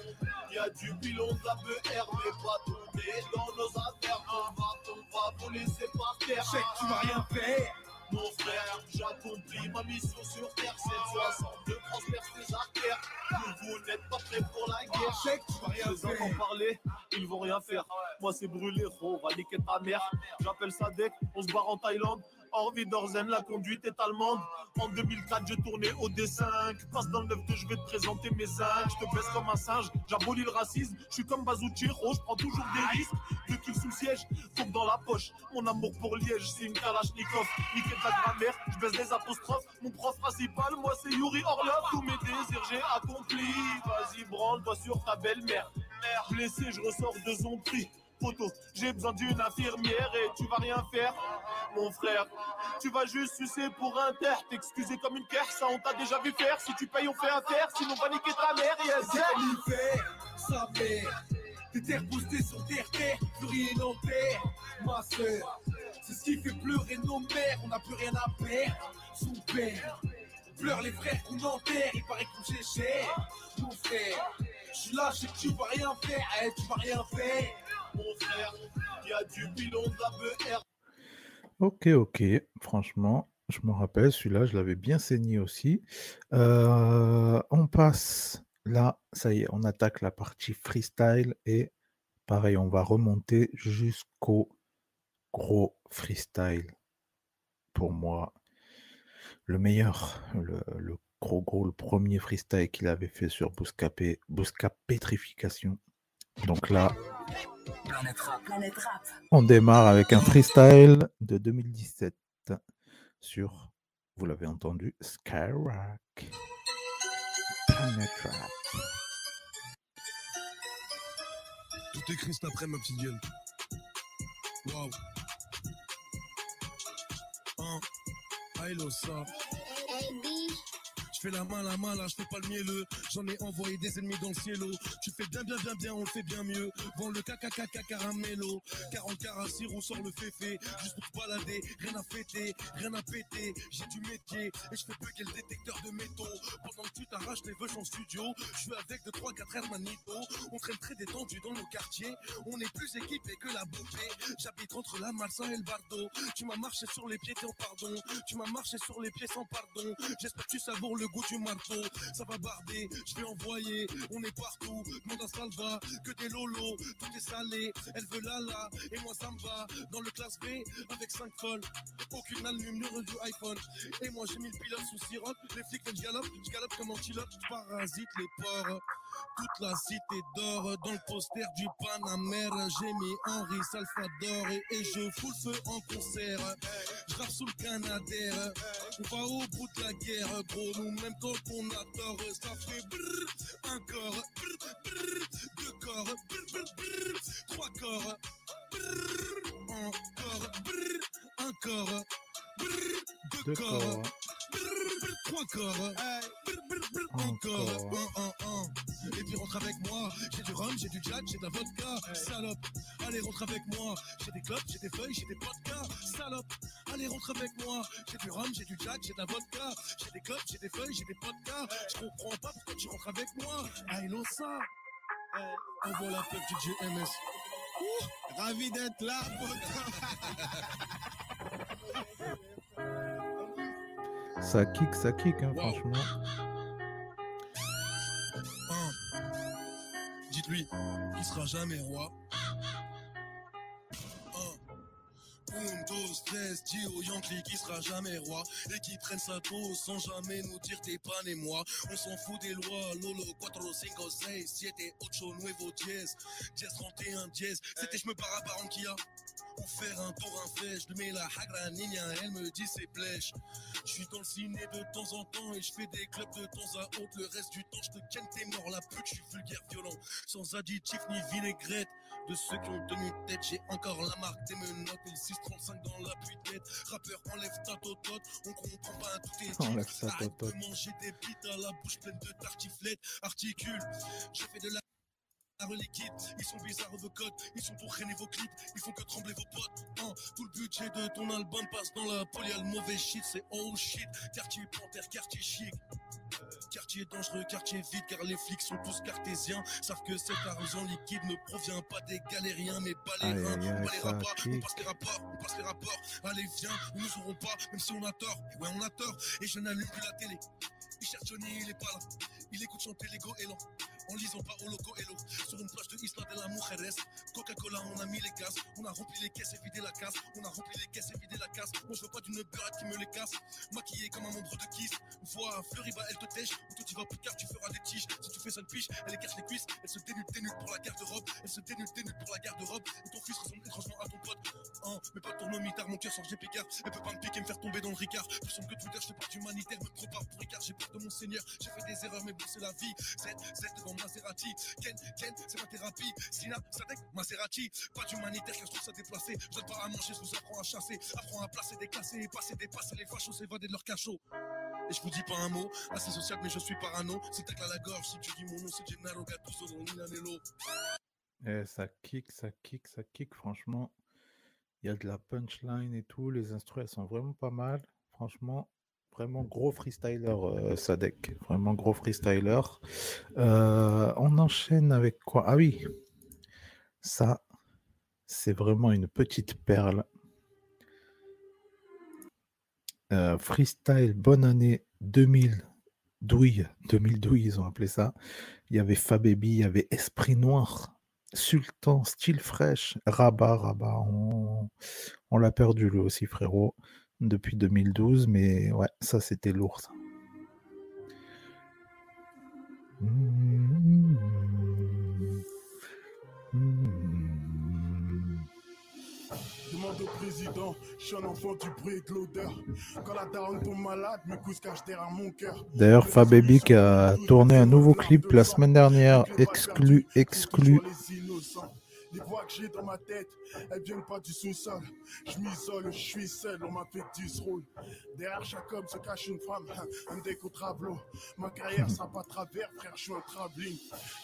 Speaker 1: il y a du bilan de la BR, mais pas donné dans nos affaires. On va, on va vous laisser par terre, je sais que tu vas rien faire. Mon frère, j'accomplis ma mission sur terre, c'est 62 transperce tes artères. Vous, vous n'êtes pas prêts pour la guerre, je sais que tu vas rien.
Speaker 9: Les parler, ils vont rien faire. Moi c'est brûlé, on va niquer ta mère. J'appelle Sadek, on se barre en Thaïlande. Orvi d'Orzen, la conduite est allemande. En 2004, j'ai tourné au D5. Passe dans le 9 2, je vais te présenter mes zincs. Je te baisse comme un singe, j'abolis le racisme. Je suis comme Bazouchiro, je prends toujours des risques. Deux kills sous siège, tombe dans la poche. Mon amour pour Liège, c'est une Kalachnikov. Niquer ta grammaire, je baisse des apostrophes. Mon prof principal, moi c'est Yuri Orlov. Tous mes désirs, j'ai accompli. Vas-y, branle-toi sur ta belle-mère. Blessé, je ressors de J'ai besoin d'une infirmière et tu vas rien faire, mon frère. Tu vas juste sucer pour un terre, t'excuser comme une terre, ça on t'a déjà vu faire. Si tu payes, on fait terre, sinon va niquer ta mère.
Speaker 1: Yes, l'hiver, sa mère. Des terres postées sur terre, terre, plus rien en terre. Ma soeur, c'est ce qui fait pleurer nos mères, on n'a plus rien à perdre. Son père, pleure les frères qu'on enterre, il paraît qu'on cher. Mon frère, je suis là, je sais que tu vas rien faire, eh, tu vas rien faire
Speaker 2: Ok, ok. Franchement, je me rappelle, celui-là, je l'avais bien saigné aussi. Euh, on passe là, ça y est, on attaque la partie freestyle et pareil, on va remonter jusqu'au gros freestyle. Pour moi, le meilleur, le, gros gros, le premier freestyle qu'il avait fait sur Bouscapé, Bousca Pétrification. Donc là,
Speaker 6: Planète Rap. Planète Rap.
Speaker 2: on démarre avec un freestyle de 2017 sur, vous l'avez entendu, Skyrock. Planet Rap.
Speaker 1: Tout est Christ après ma petite gueule. Waouh. Hein. Hello, ça. Je fais la main, la main, là, je fais pas le mielleux. J'en ai envoyé des ennemis dans le cielo. Tu fais bien, bien, bien, bien, on le fait bien mieux. Vends le caca, caramello. 40 carats, sirop, sort le féfé. Juste pour balader, rien à fêter, rien à péter. J'ai du métier et je fais bugger le détecteur de métaux. Pendant que tu t'arraches les veuches en studio, je suis avec de 3-4 hermanito. On traîne très détendu dans nos quartiers. On est plus équipé que la bouffée. J'habite entre la Marsa et le Bardo. Tu m'as marché sur les pieds, sans pardon. Tu m'as marché sur les pieds sans pardon. J'espère que tu savoures le goût du marteau. Ça va barder, je vais envoyer. On est partout, demande à Salva. Que des lolos, tout est salé. Elle veut lala, et moi ça me va. Dans le classe B, avec 5 folles. Aucune allumure du iPhone. Et moi j'ai mis le pilote sous sirop. Les flics, je galope, je galope comme antilope. Je parasite les porcs. Toute la cité dort dans le poster du Panamère. J'ai mis Henri Salvador et, je fous feu en concert. Je sous le Canadair. On va au bout de la guerre, gros. Nous, même quand on a tort, ça fait brrr, un corps, brrr, brrr, deux corps, brrr, trois corps, brrr, encore, deux, corps, trois corps, encore, un, un, un. Et puis rentre avec moi, j'ai du rhum, j'ai du jack, j'ai de vodka, salope. Allez rentre avec moi, j'ai des clopes, j'ai des feuilles, j'ai des podcasts, salope. Allez rentre avec moi, j'ai du rhum, j'ai du jack, j'ai de vodka, j'ai des clopes, j'ai des feuilles, j'ai des podcasts. Je comprends pas pourquoi tu rentres avec moi. Ah, hello ça. Envoie la pub du GMS. Ouh, ravi d'être là,
Speaker 2: Ça kick, ça kick, hein, franchement.
Speaker 1: Un. Dites-lui qu'il sera jamais roi. Un. Un, dos, tres, dis au Yankee qui sera jamais roi et qui prenne sa pause sans jamais nous dire t'es pas né moi. On s'en fout des lois. Lolo, 4, 5, 6, 7, 8, nuevo, 10. 10, 31, 10. C'était je me pars à Barranquilla. Pour faire un tour, un fait, je mets la hagra niña, elle me dit c'est plèche. Je suis dans le ciné de temps en temps et je fais des clubs de temps à autre. Le reste du temps, je te ken, t'es mort la pute, je suis vulgaire, violent, sans additif ni vinaigrette. De ceux qui ont tenu tête, j'ai encore la marque des menottes. 1635 dans la tête Rappeur, enlève ta totote. On comprend pas tout est.
Speaker 2: Enlève ta
Speaker 1: Arrête de
Speaker 2: totote.
Speaker 1: manger des bites à la bouche pleine de tartiflettes. Articule, je fais de la liquide, ils sont bizarres vos codes, ils sont pour traîner vos clips, ils font que trembler vos potes. Hein, tout le budget de ton album passe dans la poly, le mauvais shit, c'est oh shit. Quartier panthère, quartier chic. Quartier dangereux, quartier vide, car les flics sont tous cartésiens. Savent que cet argent liquide ne provient pas des galériens, mais pas les reins. On les rapports, on passe les rapports, on passe les rapports. Allez, viens, ils nous auront pas, même si on a tort. Et ouais, on a tort, et je n'allume plus la télé. Il cherche Johnny, il est pas là. Il écoute chanter les goélands. En lisant pas au loco hello. Sur une plage de Isla de la Mujeres. Coca-Cola, on a mis les gaz. On a rempli les caisses et vidé la casse. On a rempli les caisses et vidé la casse. Moi, je veux pas d'une beurette qui me les casse. Maquillée comme un membre de Kiss. Voix fleurie, bah, elle te tèche. Ou toi, tu vas plus tard, tu feras des tiges. Si tu fais ça de piche, elle écarte les cuisses. Elle se dénude, dénude pour la garde-robe. Elle se dénude, dénude pour la garde-robe. Et ton fils ressemble étrangement à ton pote. Hein, mais pas tourne mitard, mon cœur j'ai picard. Elle peut pas me piquer, me faire tomber dans le ricard. Sombre que Twitter, je fais partie humanitaire, me prépare pour Ricard. J'ai de mon Seigneur. J'ai fait des erreurs, mais bon, c'est la vie. Z, Z devant Maserati. Ken, Ken, c'est ma thérapie. Sina, Sadek, Maserati. Pas d'humanitaire, car je trouve ça déplacé. Je donne pas à manger, je vous apprends à chasser. Apprends à placer, déclasser, et passer, dépasser les fachos, s'évader de leur cachot. Et je vous dis pas un mot, assez social, mais je suis parano. C'est tac à la gorge, si tu dis mon nom, c'est Gennaro Gattuso dans Milanello.
Speaker 2: Eh, ça kick, ça kick, ça kick, franchement. Il y a de la punchline et tout. Les instruments, elles sont vraiment pas mal. Franchement, vraiment gros freestyler, euh, Sadek. Vraiment gros freestyler. Euh, on enchaîne avec quoi? Ah oui, ça, c'est vraiment une petite perle. Euh, freestyle, bonne année 2000. Douille, 2012, ils ont appelé ça. Il y avait Fabebi, il y avait Esprit Noir. Sultan, style fraîche, Rabat, Rabat, on l'a perdu lui aussi, frérot, depuis 2012, mais ouais, ça c'était lourd. Ça. Mmh,
Speaker 5: Demande au président, je suis un enfant du bruit et de l'odeur. Quand la daronne tombe malade, mes coups se cachent derrière mon cœur.
Speaker 2: D'ailleurs, Fababy qui a tourné un nouveau clip la semaine dernière, exclu, exclu.
Speaker 5: Les voix que j'ai dans ma tête, elles viennent pas du sous-sol. Je m'isole, je suis seul, on m'a fait 10 rôles. Derrière chaque homme se cache une femme, un déco tableau. Ma carrière sera pas travers, frère, je suis un travelling.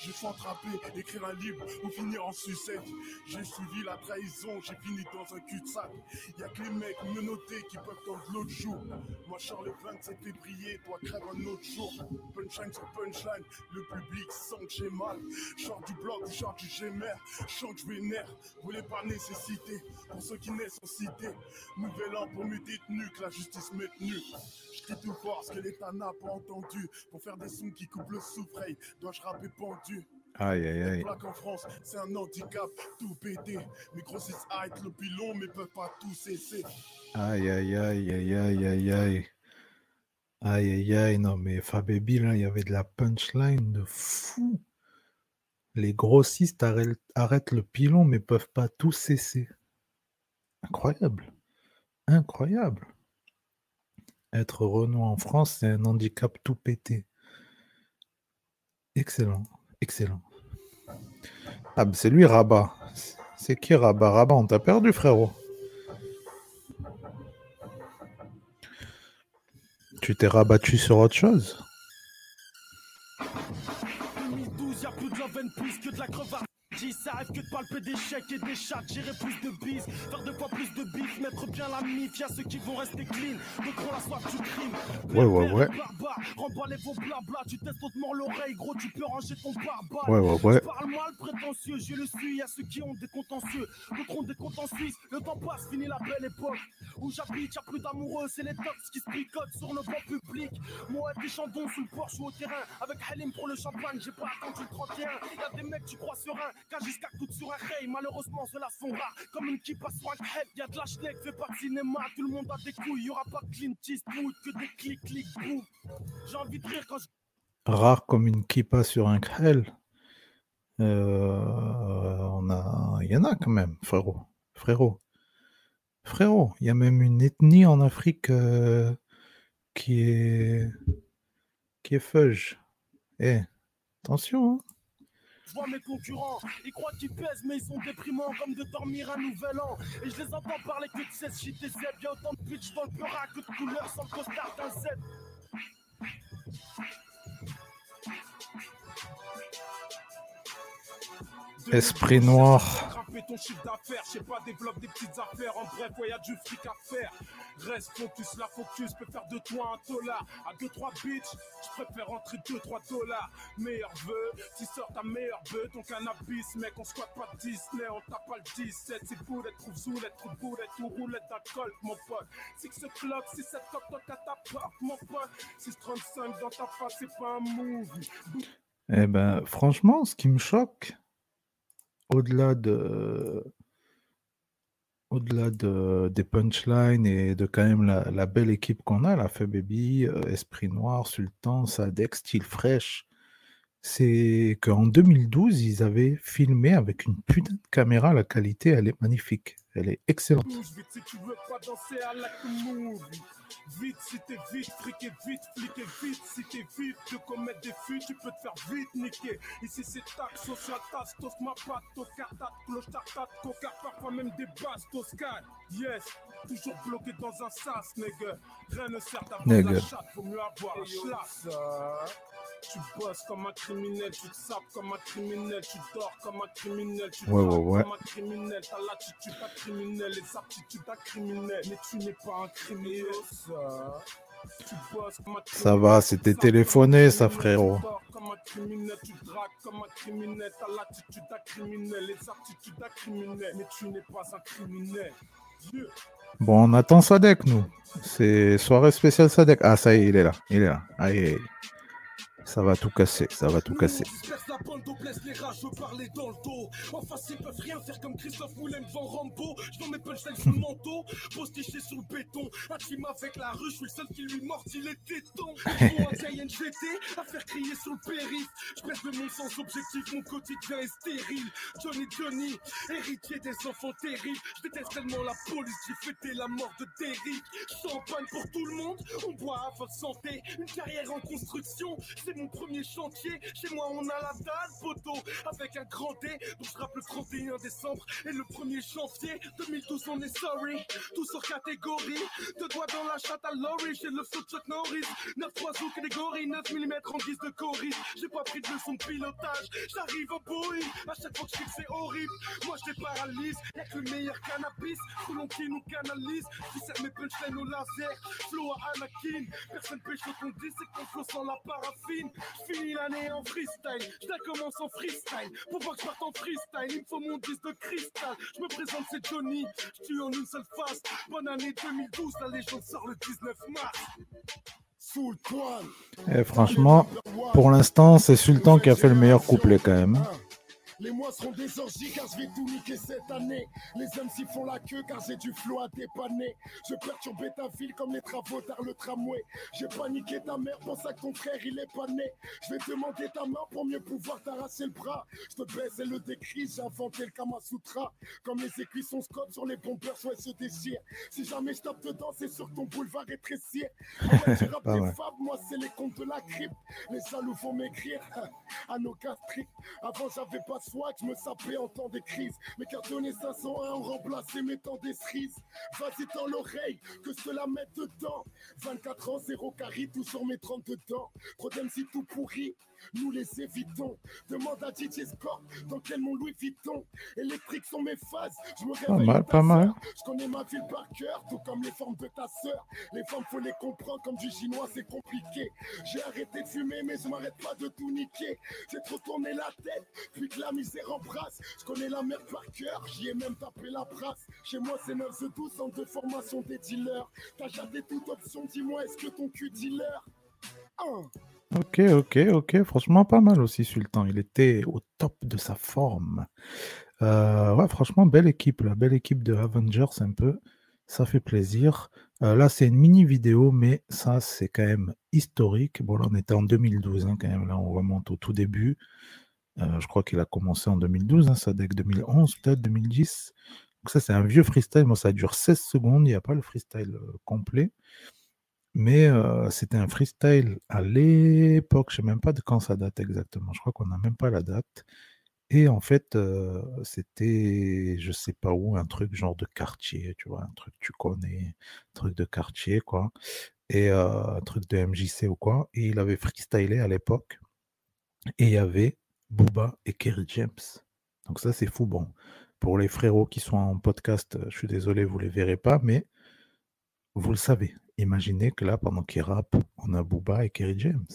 Speaker 5: Je suis entrappé, écrire un livre ou finir en sucette. J'ai suivi la trahison, j'ai fini dans un cul-de-sac. Y'a que les mecs menottés qui peuvent tendre l'autre jour. Moi, sors le 27 février, toi crève un autre jour. Punchline sur punchline, le public sent que j'ai mal. Sors du bloc, sors du gémère, que je vénère. Voulez par nécessité, pour ceux qui naissent en cité. Nouvel an pour mes détenus, que la justice m'ait tenu. Je crie tout fort, ce que l'État n'a pas entendu. Pour faire des sons qui coupent le souffle, dois-je rapper pendu?
Speaker 2: Aïe, aïe, aïe.
Speaker 5: Plaque en France, c'est un handicap, tout pété. Mes grossistes arrêtent le pilon, mais peuvent pas tout cesser.
Speaker 2: Aïe, aïe, aïe, aïe, aïe, aïe, aïe. Aïe, aïe, aïe, non, mais Fababy, là, il y avait de la punchline de fou. Les grossistes arrêtent, le pilon, mais peuvent pas tout cesser. Incroyable. Incroyable. Être Renault en France, c'est un handicap tout pété. Excellent, excellent. Ah, bah, c'est lui, Rabat. C'est qui Rabat? Rabat, on t'a perdu, frérot. Tu t'es rabattu sur autre chose?
Speaker 10: la crevard ça arrive que de palper des chèques et des chats J'irai plus de bis, faire deux fois plus de bif Mettre bien la mif, y'a ceux qui vont rester clean. D'autres la soif du crime
Speaker 2: Ouais ouais ouais.
Speaker 10: Remballez vos blabla, tu testes mort l'oreille Gros tu peux ranger ton barba.
Speaker 2: Ouais ouais ouais.
Speaker 10: Parle mal prétentieux, je le suis Y'a ceux qui ont des contentieux. D'autres ont des contentieux Le temps passe, fini la belle époque. Où j'habite, y'a plus d'amoureux C'est les tops qui se picotent sur le bancs public. Moi des chandons sous le porche ou au terrain Avec Halim pour le champagne, j'ai pas attendu le 31 Y'a des mecs tu crois serein qu'à jusqu'à coûte sur un rey. Malheureusement, cela se font rares. Comme une qui passe sur un crêpe, y'a de la schneck, fait pas de cinéma. Tout le monde a des couilles, y'aura pas Clint Eastwood, que des clics, clics, boum. J'ai envie de rire quand je
Speaker 2: Rare comme une kippa sur un krell. Euh, on a... Il y en a quand même, frérot. Frérot. Frérot, il y a même une ethnie en Afrique euh, qui est qui est feuge. Eh, attention. hein.
Speaker 10: Je vois mes concurrents, ils croient qu'ils pèsent, mais ils sont déprimants comme de dormir un nouvel an. Et je les entends parler que de 16 shit et Z. Y'a autant de pitch dans le peurat que de couleurs sans costard d'un Z.
Speaker 2: Esprit noir.
Speaker 11: Ton chiffre d'affaires, je sais pas, développe des petites affaires. En bref, ouais, y a du fric à faire. Reste focus, la focus peut faire de toi un dollar. À 2-3 bitch, je préfère rentrer 2-3 dollars. Meilleur vœu, tu sors ta meilleure vœu. Ton cannabis, mec, on squatte pas Disney, on tape pas le 17. C'est boulette, trouve zoulette, trouve boulette, ou roulette d'alcool, mon pote. 6 clock, 6 7 clock, toi t'as ta porte, mon pote. 635 dans ta face, c'est pas un movie.
Speaker 2: Eh ben, franchement, ce qui me choque, au-delà de, au-delà de, des punchlines et de quand même la, belle équipe qu'on a, la fait Baby, Esprit Noir, Sultan, Sadek, Style Fresh, c'est qu'en 2012, ils avaient filmé avec une putain de caméra. La qualité, elle est magnifique. Elle est excellente.
Speaker 11: Vite si tu veux pas danser à la movie. Vite si t'es vite, friquer vite, fliquer vite. Si t'es vite de commettre des fuites, tu peux te faire vite niquer. Ici c'est tac, social tasse, tos ma patte, tos cartate, cloche tartate, coca, parfois même des basses, tos sky. Yes, toujours bloqué dans un sas, nigga. Rien ne sert d'avoir la chatte, faut mieux avoir la schlass. Tu bosses comme un criminel, tu te sapes comme un criminel, tu dors comme un criminel, tu
Speaker 2: Ouais, ouais, ouais.
Speaker 11: comme un criminel, t'as l'attitude d'un criminel, les aptitudes d'un criminel, mais tu n'es pas un criminel. Ça. Tu bosses comme un
Speaker 2: Ça va, c'était téléphoné, ça, frérot.
Speaker 11: tu dors comme un criminel, tu dragues comme un criminel, t'as l'attitude d'un criminel, les aptitudes d'un criminel, mais tu n'es pas un criminel. Yeah.
Speaker 2: Bon, on attend Sadek, nous. C'est soirée spéciale Sadek. Ah, ça y est, il est là. Il est là. Aïe, aïe. Ça va tout casser, ça va tout casser.
Speaker 10: Le. En sous le le le le le mon le en premier chantier. Chez moi, on a la dalle, photo, avec un grand D. Donc je rappe le 31 décembre et le 1er janvier 2012, on est sorry. Tout sur catégorie, deux doigts dans la chatte à Laurie. J'ai le flow de Chuck Norris, 9 oiseaux catégorie, 9 mm en guise de chorus. J'ai pas pris de leçon de pilotage, j'arrive au Boeing. À chaque fois que je c'est horrible. Moi, je les paralyse, y'a que le meilleur cannabis. Tout l'on qui nous canalise, je sers mes punchlines au laser. Flow à Anakin, personne pêche quand on dit, c'est qu'on flow sans la paraffine. Je finis l'année en freestyle, je la commence en freestyle. Pour voir que je parte en freestyle, il me faut mon disque de cristal. Je me présente, c'est Johnny, je tue en une seule face. Bonne année 2012, la légende sort le 19 mars.
Speaker 2: Et franchement, pour l'instant, c'est Sultan qui a fait le meilleur couplet quand même. Hein.
Speaker 10: Les mois seront des orgies car je vais tout niquer cette année. Les MC font la queue car j'ai du flot à dépanner. Je perturbe ta ville comme les travaux tard le tramway. J'ai paniqué ta mère, pense à que ton frère il est pas né. Je vais demander ta main pour mieux pouvoir t'arracher le bras. Je te baise et le décris, j'ai inventé le Kama Sutra. Comme les écuissons Scott sur les bombers, soit se déchirent. Si jamais je tape dedans, c'est sur ton boulevard rétrécir. Ouais, tu rappes
Speaker 2: Pas
Speaker 10: des
Speaker 2: mal.
Speaker 10: fables, moi c'est les comptes de la crypte. Les jaloux vont maigrir à nos gastriques. Avant j'avais pas de swag, je me sapais en temps de crise. Mes cartonnés 501 ont remplacé mes temps des cerises. Vas-y dans l'oreille, que je te la mette dedans. 24 ans, zéro carry, tout sur mes 32 dents. Trop si tout pourri, nous les évitons. Demande à DJ Score dans quel mon Louis Vuitton. Électriques sont mes phases, je me
Speaker 2: Pas
Speaker 10: réveille.
Speaker 2: mal,
Speaker 10: en ta
Speaker 2: pas mal.
Speaker 10: Je connais ma ville par cœur, tout comme les formes de ta sœur. Les femmes, faut les comprendre, comme du chinois, c'est compliqué. J'ai arrêté de fumer, mais je m'arrête pas de tout niquer. J'ai trop tourné la tête, puis que la misère embrasse. Je connais la merde par cœur, j'y ai même tapé la brasse. Chez moi, c'est 9 de 12, centre de formation des dealers. T'as jamais toute option, dis-moi, est-ce que ton cul dealer? Un.
Speaker 2: Ok, ok, ok. Franchement, pas mal aussi, Sultan. Il était au top de sa forme. Euh, ouais, franchement, belle équipe, la belle équipe de Avengers, un peu. Ça fait plaisir. Euh, là, c'est une mini vidéo, mais ça, c'est quand même historique. Bon, là, on était en 2012, hein, quand même. Là, on remonte au tout début. Euh, je crois qu'il a commencé en 2012, hein, ça dès 2011, peut-être 2010. Donc, ça, c'est un vieux freestyle. Moi, ça dure 16 secondes. Il n'y a pas le freestyle complet. Mais euh, c'était un freestyle à l'époque, je ne sais même pas de quand ça date exactement, je crois qu'on n'a même pas la date. Et en fait, euh, c'était, je sais pas où, un truc genre de quartier, tu vois, un truc que tu connais, un truc de quartier, quoi. Et euh, un truc de MJC ou quoi. Et il avait freestylé à l'époque. Et il y avait Booba et Kerry James. Donc ça, c'est fou. Bon, pour les frérots qui sont en podcast, je suis désolé, vous les verrez pas, mais vous le savez. Imaginez que là, pendant qu'ils rappent, on a Booba et Kerry James.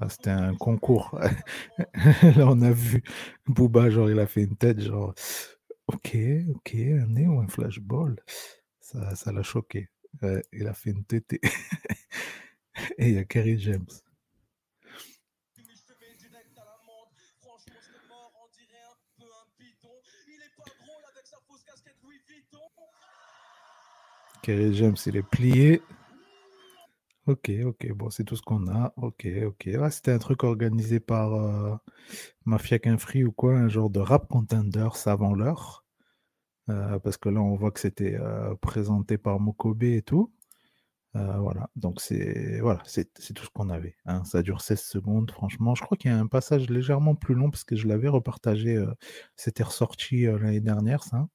Speaker 2: Ah, c'était un concours. là, on a vu Booba, genre, il a fait une tête, genre, ok, ok, un nez ou un flashball. Ça, ça l'a choqué. Ouais, il a fait une tête. et il y a Kerry James. Kerry James, il est plié. Ok, ok, bon, c'est tout ce qu'on a. Ok, ok. Ah, c'était un truc organisé par euh, Mafia Qu'un Free ou quoi, un genre de rap contenders avant l'heure. Euh, parce que là, on voit que c'était euh, présenté par Mokobe et tout. Voilà, donc c'est voilà, c'est tout ce qu'on avait. hein. Ça dure 16 secondes, franchement. Je crois qu'il y a un passage légèrement plus long parce que je l'avais repartagé. C'était ressorti l'année dernière, ça.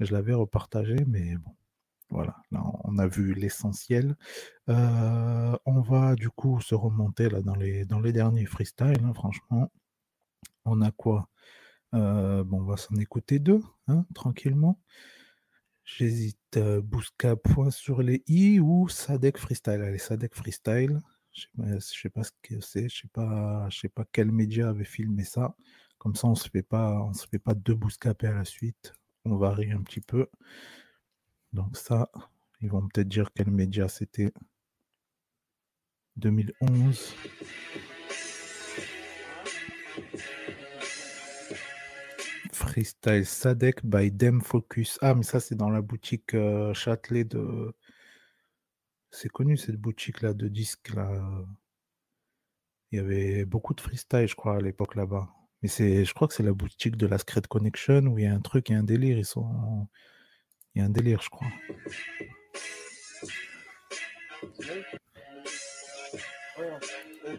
Speaker 2: Je l'avais repartagé, mais bon. Voilà, là on a vu l'essentiel. Euh, on va du coup se remonter là dans les, dans les derniers freestyles, hein, franchement. On a quoi? Euh, Bon, on va s'en écouter deux, hein, tranquillement. J'hésite, euh, Bouska point sur les i ou Sadek freestyle. Allez, Sadek freestyle. Je je sais pas ce que c'est, je sais pas, je sais pas quel média avait filmé ça. Comme ça, on se fait pas, on se fait pas deux bouscapés à la suite. On varie un petit peu. Donc ça, Ils vont peut-être dire quel média c'était. 2011. Freestyle Sadek by Dem Focus. Ah, mais ça, c'est dans la boutique euh, Châtelet de. C'est connu cette boutique-là de disques. Là. Il y avait beaucoup de freestyle, je crois, à l'époque là-bas. Mais c'est, je crois que c'est la boutique de la Secret Connection où il y a un truc, il y a un délire. Ils sont. Il y a un délire, je crois.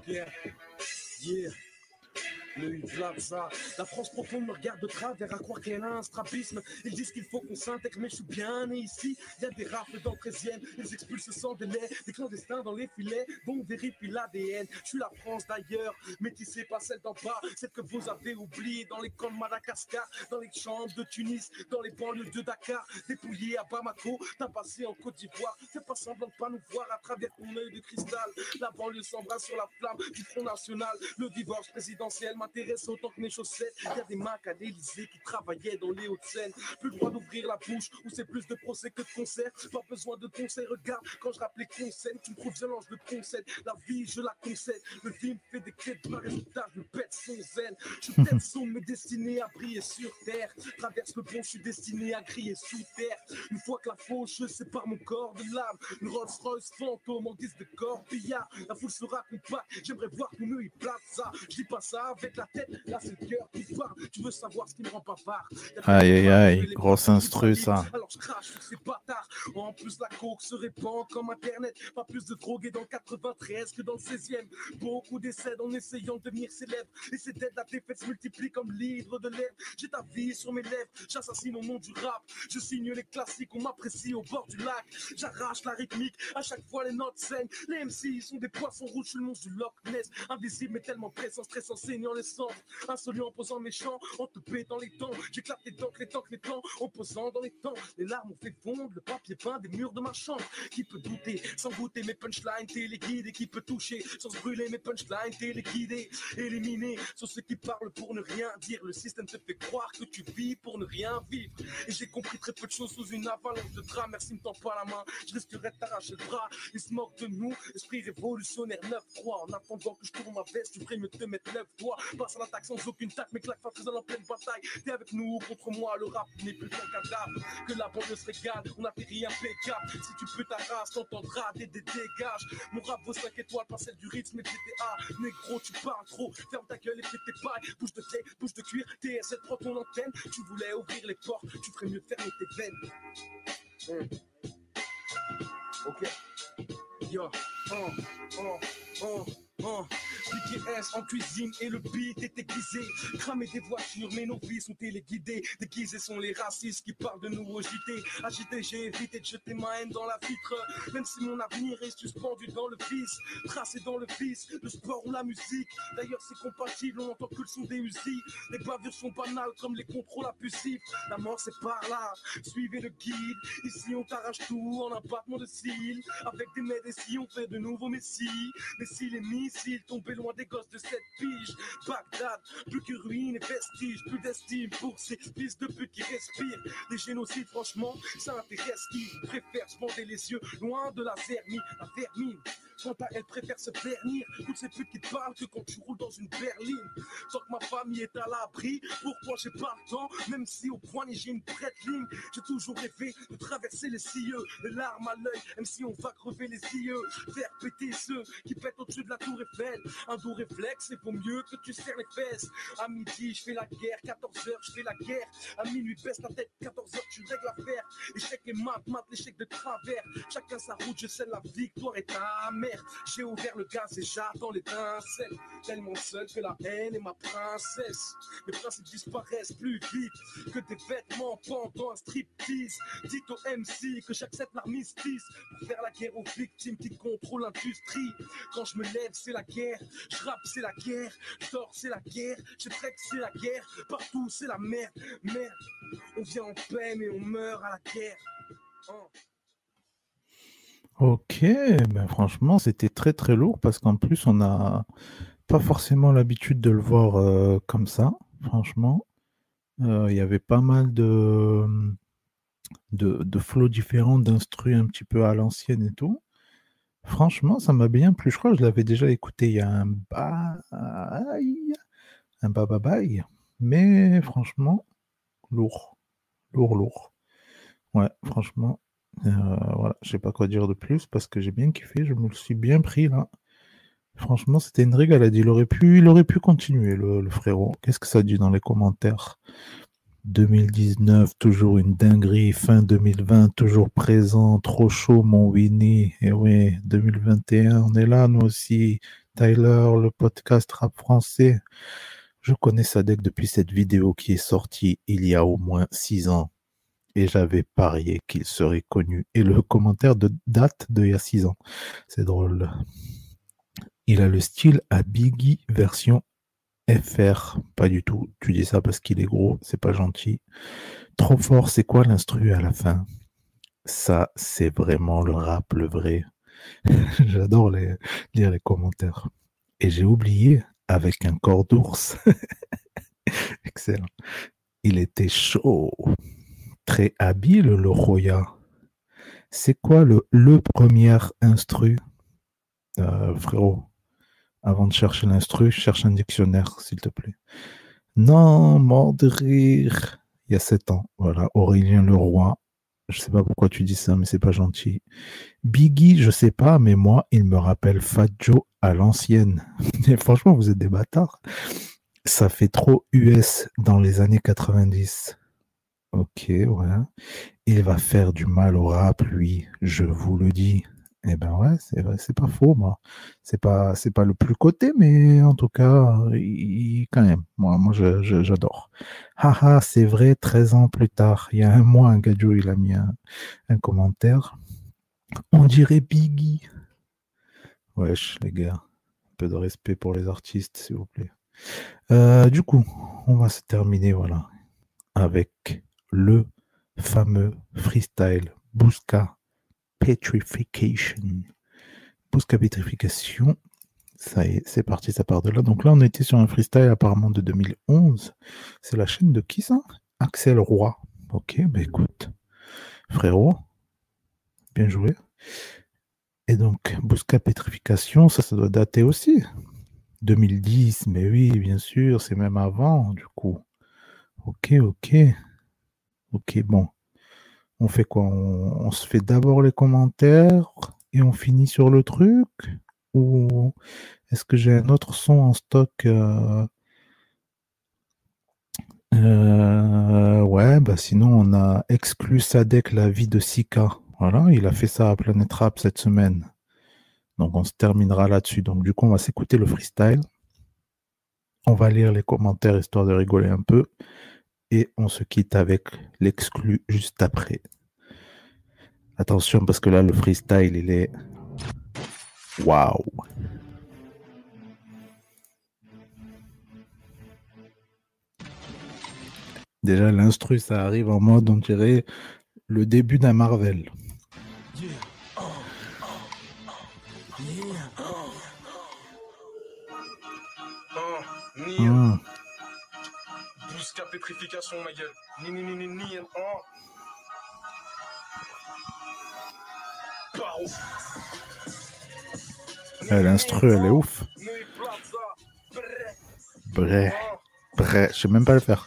Speaker 10: Yeah. Le. La France profonde me regarde de travers à croire qu'elle a un strabisme. Ils disent qu'il faut qu'on s'intègre, mais je suis bien né ici. Il y a des rafles dans le 13 ils expulsent sans délai. Des clandestins dans les filets, dont vérifie l'ADN. Je suis la France d'ailleurs, métissée pas celle d'en bas, celle que vous avez oubliée dans les camps de Madagascar, dans les chambres de Tunis, dans les banlieues de Dakar, dépouillé à Bamako, t'as passé en Côte d'Ivoire. Fais pas semblant de pas nous voir à travers ton œil de cristal. La banlieue s'embrasse sur la flamme du Front National. Le divorce présidentiel m'intéresse autant que mes chaussettes. Il y a des macs à l'Elysée qui travaillaient dans les Hauts-de-Seine. Plus le droit d'ouvrir la bouche, ou c'est plus de procès que de concert. Pas besoin de conseils, regarde, quand je rappelais conseil, tu me trouves violent, je le concède. La vie, je la concède. Le film fait des quêtes par résultat, je pète son zen. Je pète son, mais destiné à briller sur terre. Traverse le pont, je suis destiné à crier sous terre. Une fois que la fauche sépare mon corps de l'âme, une Rolls Royce fantôme en guise de corbillard. La foule sera compacte, j'aimerais voir qu'on y place ça. Je dis pas ça avec la tête, Là, c'est le cœur qui parle. Tu veux savoir ce qui me rend bavard.
Speaker 2: Aïe, aïe, aïe, grosse instru, ça.
Speaker 10: Alors je crache sur ces bâtards. En plus, la coke se répand comme Internet. Pas plus de drogués dans le 93 que dans le 16e. Beaucoup décèdent en essayant de devenir célèbres. Et c'est dettes, la défaite se multiplie comme l'hydre de l'air. J'ai ta vie sur mes lèvres. J'assassine au nom du rap. Je signe les classiques, on m'apprécie au bord du lac. J'arrache la rythmique. À chaque fois, les notes saignent. Les MC sont des poissons rouges. Je suis le monstre du Loch Ness. Invisible, mais tellement pressant, stressant, saignant les sangs. Insolent en posant méchant, en te dans les temps. J'éclate les dents, les temps, les temps, en posant dans les temps. Les larmes ont fait fondre le papier peint des murs de ma chambre. Qui peut douter sans goûter mes punchlines téléguidés Qui peut toucher sans se brûler mes punchlines téléguidés Éliminer sur ceux qui parlent pour ne rien dire. Le système te fait croire que tu vis pour ne rien vivre. Et j'ai compris très peu de choses sous une avalanche de draps. Merci, me tends pas la main. Je risquerais de t'arracher le bras. Ils se moquent de nous. Esprit révolutionnaire 9-3. En attendant que je tourne ma veste, tu ferais mieux te mettre 9 doigts. Passe à l'attaque sans aucune tac, mais claque pas faisant en pleine bataille. T'es avec nous ou contre moi, le rap n'est plus qu'un cadavre. Que la banlieue se régale, on atterrit impeccable. Si tu peux ta race, t'entendras des, des dégages. Mon rap vaut 5 étoiles, pas celle du rythme et GTA. Négro, tu parles trop, ferme ta gueule et fais tes pailles. Bouge de clé, bouge de cuir, TSL prends ton antenne. Tu voulais ouvrir les portes, tu ferais mieux fermer tes veines. Mmh. Ok. Yo, oh, oh, oh. Oh, S en cuisine et le beat est aiguisé. Cramer des voitures, mais nos vies sont téléguidées. Déguisés sont les racistes qui parlent de nous JT. Agité, j'ai évité de jeter ma haine dans la vitre. Même si mon avenir est suspendu dans le vice, tracé dans le vice, le sport ou la musique. D'ailleurs, c'est compatible, on entend que le son des usines. Les bavures sont banales comme les contrôles abusifs. La mort, c'est par là. Suivez le guide. Ici, on t'arrache tout en un de cils. Avec des médecins, on fait de nouveaux messies? Mais si les missiles tombaient loin des gosses de cette pige. Bagdad, plus que ruines et vestiges, plus d'estime pour ces fils de pute qui respirent. Des génocides, franchement, ça intéresse qui préfère se bander les yeux loin de la vermine. La vermine, Quant à elle, préfère se ternir. Toutes ces putes qui te parlent que quand tu roules dans une berline. Tant que ma famille est à l'abri, pourquoi j'ai pas le temps? Même si au poignet j'ai une prête ligne, j'ai toujours rêvé de traverser les cieux. Les larmes à l'œil, même si on va crever les yeux. Faire péter ceux qui pètent au-dessus de la tour Un doux réflexe, c'est pour mieux que tu serres les fesses. À midi, je fais la guerre. 14h, je fais la guerre. À minuit, baisse la tête. 14h, tu règles l'affaire. Échec et mat, mat, l'échec de travers. Chacun sa route, je sais la victoire est ta mère. J'ai ouvert le gaz et j'attends l'étincelle. Tellement seul que la haine est ma princesse. Mes principes disparaissent plus vite que des vêtements pendant un striptease. Dites au MC que j'accepte l'armistice pour faire la guerre aux victimes qui contrôlent l'industrie. Quand je me lève, c'est la guerre. Je c'est la guerre. Je c'est la guerre. Je traque, c'est la guerre. Partout, c'est la merde. Merde. On vient en paix, mais on meurt à la guerre. Oh.
Speaker 2: Ok, ben franchement, c'était très très lourd parce qu'en plus, on n'a pas forcément l'habitude de le voir euh, comme ça, franchement. Euh, il y avait pas mal de, de, flots différents, d'instrus un petit peu à l'ancienne et tout. Franchement, ça m'a bien plu. Je crois que je l'avais déjà écouté il y a un bail, un bababaï. Mais franchement, lourd. Lourd, lourd. Ouais, franchement, euh, voilà, je sais pas quoi dire de plus parce que j'ai bien kiffé, je me le suis bien pris là. Franchement, c'était une régalade. Il aurait pu, il aurait pu continuer, le frérot. Qu'est-ce que ça dit dans les commentaires? 2019, toujours une dinguerie. Fin 2020, toujours présent. Trop chaud, mon Winnie. Et oui, 2021, on est là, nous aussi. Tyler, le podcast rap français. Je connais Sadek depuis cette vidéo qui est sortie il y a au moins six ans. Et j'avais parié qu'il serait connu. Et le commentaire de date de il y a six ans. C'est drôle. Il a le style à Biggie version FR. Pas du tout. Tu dis ça parce qu'il est gros. C'est pas gentil. Trop fort, c'est quoi l'instru à la fin? Ça, c'est vraiment le rap, le vrai. J'adore lire les commentaires. Et j'ai oublié avec un corps d'ours. Excellent. Il était chaud. Très habile, le Roya. C'est quoi le, le premier instru? Euh, Frérot, avant de chercher l'instru, cherche un dictionnaire, s'il te plaît. Non, mort de rire. Il y a sept ans. Voilà, Aurélien Leroy. Je sais pas pourquoi tu dis ça, mais c'est pas gentil. Biggie, je sais pas, mais moi, il me rappelle Fat Joe à l'ancienne. Franchement, vous êtes des bâtards. Ça fait trop US dans les années 90. Ok, ouais. Il va faire du mal au rap, lui, je vous le dis. Eh ben ouais, c'est vrai, c'est pas faux, moi. C'est pas, c'est pas le plus coté, mais en tout cas, il- quand même, moi, moi, j'adore. Haha, c'est vrai, 13 ans plus tard, il y a un mois, un gadjo, il a mis un, commentaire. On dirait Biggie. Wesh, les gars, un peu de respect pour les artistes, s'il vous plaît. Euh, du coup, on va se terminer, voilà, avec le fameux freestyle Busca Petrification. Busca Petrification. Ça c'est parti, ça part de là. Donc là, on était sur un freestyle apparemment de 2011. C'est la chaîne de qui ça? Axel Roy. Ok, bah écoute, frérot, bien joué. Et donc, Busca Petrification, ça, ça doit dater aussi. 2010, mais oui, bien sûr, c'est même avant, du coup. Ok, ok. Ok, bon. On fait quoi? On, se fait d'abord les commentaires et on finit sur le truc? Ou est-ce que j'ai un autre son en stock euh, euh, Ouais, bah sinon on a exclu Sadek la vie de Sika. Voilà, il a fait ça à Planet Rap cette semaine. Donc on se terminera là-dessus. Donc du coup, on va s'écouter le freestyle. On va lire les commentaires histoire de rigoler un peu. Et on se quitte avec l'exclu juste après. Attention parce que là, le freestyle, il est... Waouh Déjà, l'instru, ça arrive en mode, on dirait, le début d'un Marvel.
Speaker 10: Ni, Busca pétrification, ma gueule. Ni, ni, ni, ni, ni, oh. Paro.
Speaker 2: Eh, L'instru, elle est ouf. Bré. Bré. Je sais même pas le faire.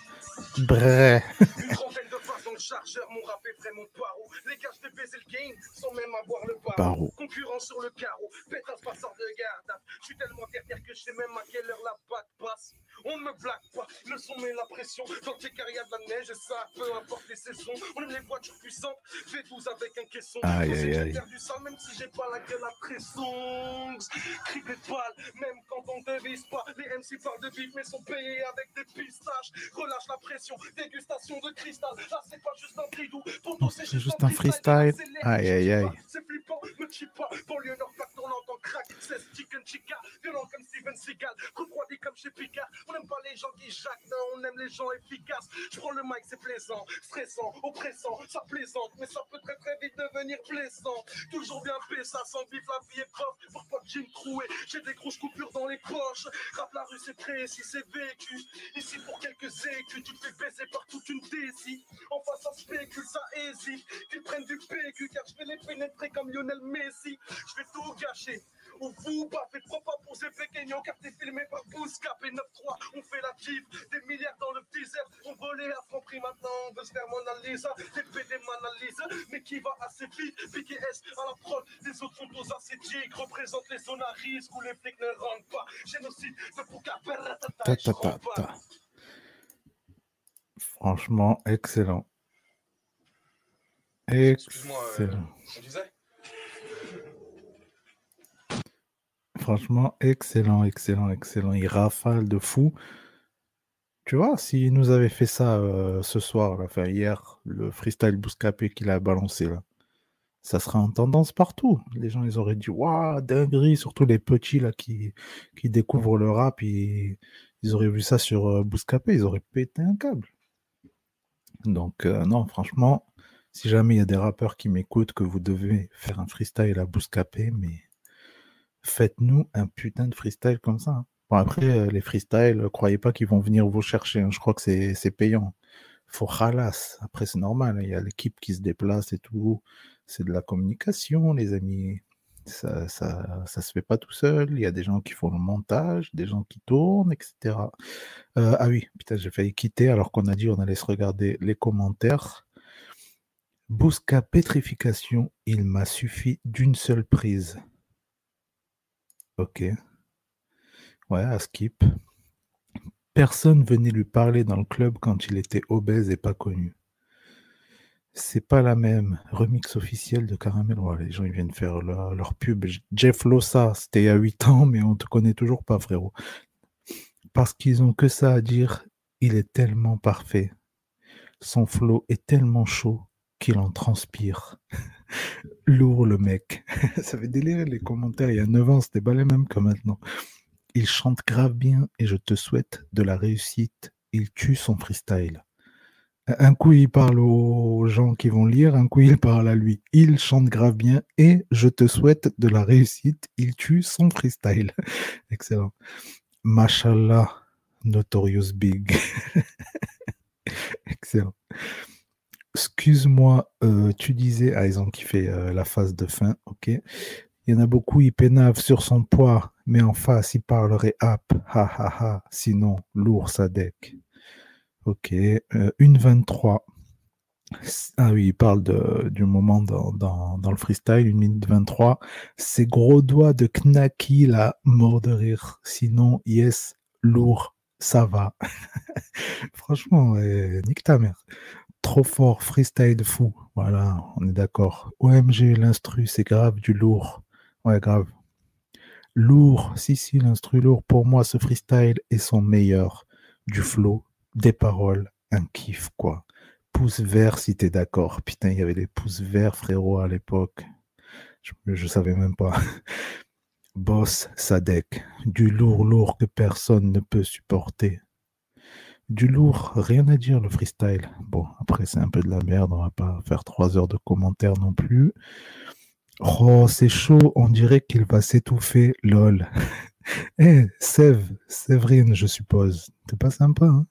Speaker 2: Bré.
Speaker 10: Une trentaine de dans le chargeur, mon rap est vraiment paro. Les gars, je baiser le game sans même avoir le paro. Concurrent sur le carreau, pétasse passeur de garde. Je suis tellement terre que je sais même à quelle heure la batte passe. On ne me blague pas, le son met la pression. Dans tes carrières de la neige, et ça, peu importe les saisons. On aime les voitures puissantes, fais 12 avec un caisson.
Speaker 2: Aïe, aïe,
Speaker 10: que j'ai
Speaker 2: aïe.
Speaker 10: perdu ça, même si j'ai pas la gueule à pression. Cri des balles, même quand on devise pas. Les MC parlent de bif, mais sont payés avec des pistaches. Relâche la pression, dégustation de cristal. Là, c'est pas juste un bridou. Ton dos, c'est
Speaker 2: C'est juste un freestyle. Aïe, aïe, aïe.
Speaker 10: c'est flippant, me tue pas. Banlieue nord, plaque tournante en crack. 16 chicken chica, violent comme Steven Seagal. Refroidi comme chez Picard. On n'aime pas les gens qui jacquent, non, on aime les gens efficaces. Je prends le mic, c'est plaisant, stressant, oppressant. Ça plaisante, mais ça peut très très vite devenir blessant. Toujours bien ça sans bif, la vie est prof. Pour pas de jean troué. J'ai des grosses coupures dans les
Speaker 3: poches. Rap la rue, c'est précis, c'est vécu. Ici pour quelques écus, tu te fais baiser par toute une décie. En face, ça spécule, ça hésite. Qu'ils prennent du PQ, car je vais les pénétrer comme Lionel Messi. Je vais tout gâcher. Ou vous, pas fait trop pas pour ces pequeños, car t'es filmé par Bouscap et 9-3. On fait la tif, des milliards dans le teaser. On volait à franc prix maintenant, on veut se faire mon analyse. Des PD m'analyse, mais qui va assez vite? BTS à la prod, les autres sont aux acétiques. Représente les zones à risque où les flics ne rentrent pas. Génocide
Speaker 2: Ta, ta, ta, ta. Franchement, excellent.
Speaker 8: Excuse-moi, euh,
Speaker 2: Excellent.
Speaker 8: on disait?
Speaker 2: Franchement, excellent, excellent, excellent. Il rafale de fou. Tu vois, s'il nous avait fait ça euh, ce soir, enfin hier, le freestyle Bouscapé qu'il a balancé là, ça serait en tendance partout. Les gens, ils auraient dit Waouh, dinguerie, surtout les petits là qui, découvrent le rap, ils, ils auraient vu ça sur euh, Bouscapé, ils auraient pété un câble. Donc, euh, non, franchement, si jamais il y a des rappeurs qui m'écoutent, que vous devez faire un freestyle à Bouscapé, mais faites-nous un putain de freestyle comme ça. hein. Bon, après, euh, les freestyles, euh, croyez pas qu'ils vont venir vous chercher. hein. Je crois que c'est payant. Faut ralasse. Après, c'est normal. hein. Il y a l'équipe qui se déplace et tout. C'est de la communication, les amis. Ça, ça, ça se fait pas tout seul. Il y a des gens qui font le montage, des gens qui tournent, etc. Euh, ah oui, putain, j'ai failli quitter alors qu'on a dit on allait se regarder les commentaires. Bousca pétrification, il m'a suffi d'une seule prise. Ok. Ouais, à skip. Personne venait lui parler dans le club quand il était obèse et pas connu. C'est pas la même. Remix officiel de Caramel. Ouais, les gens ils viennent faire leur, pub. Jeff Lossa, c'était il y a 8 ans, mais on te connaît toujours pas, frérot. Parce qu'ils ont que ça à dire. Il est tellement parfait. Son flow est tellement chaud qu'il en transpire. Lourd le mec. ça fait délirer les commentaires. Il y a 9 ans, c'était pas les mêmes que maintenant. Il chante grave bien et je te souhaite de la réussite. Il tue son freestyle. Un coup, il parle aux gens qui vont lire, un coup, il parle à lui. Il chante grave bien et je te souhaite de la réussite. Il tue son freestyle. Excellent. Mashallah, Notorious Big. Excellent. Excuse-moi, euh, tu disais, ah, ils ont kiffé la phase de fin, ok. Il y en a beaucoup, ils pénavent sur son poids, mais en face, il parlerait app, ha ha ha, sinon, lourd Sadek. Ok, euh, une 23. Ah oui, il parle du moment dans, dans, le freestyle, une minute 23. Ces gros doigts de knacky, là, mort de rire. Sinon, yes, lourd, ça va. Franchement, euh, nique ta mère. Trop fort, freestyle fou. Voilà, on est d'accord. OMG, l'instru, c'est grave du lourd. Ouais, grave. Lourd, si, si, l'instru lourd. Pour moi, ce freestyle est son meilleur. Du flow, des paroles, un kiff, quoi. Pouce vert, si t'es d'accord. Putain, il y avait des pouces verts, frérot, à l'époque. Je, je savais même pas. Boss Sadek, du lourd, lourd que personne ne peut supporter. Du lourd, rien à dire le freestyle. Bon, après c'est un peu de la merde, on va pas faire trois heures de commentaires non plus. Oh, c'est chaud, on dirait qu'il va s'étouffer, lol. Eh, Sève, Séverine, je suppose. T'es pas sympa, hein?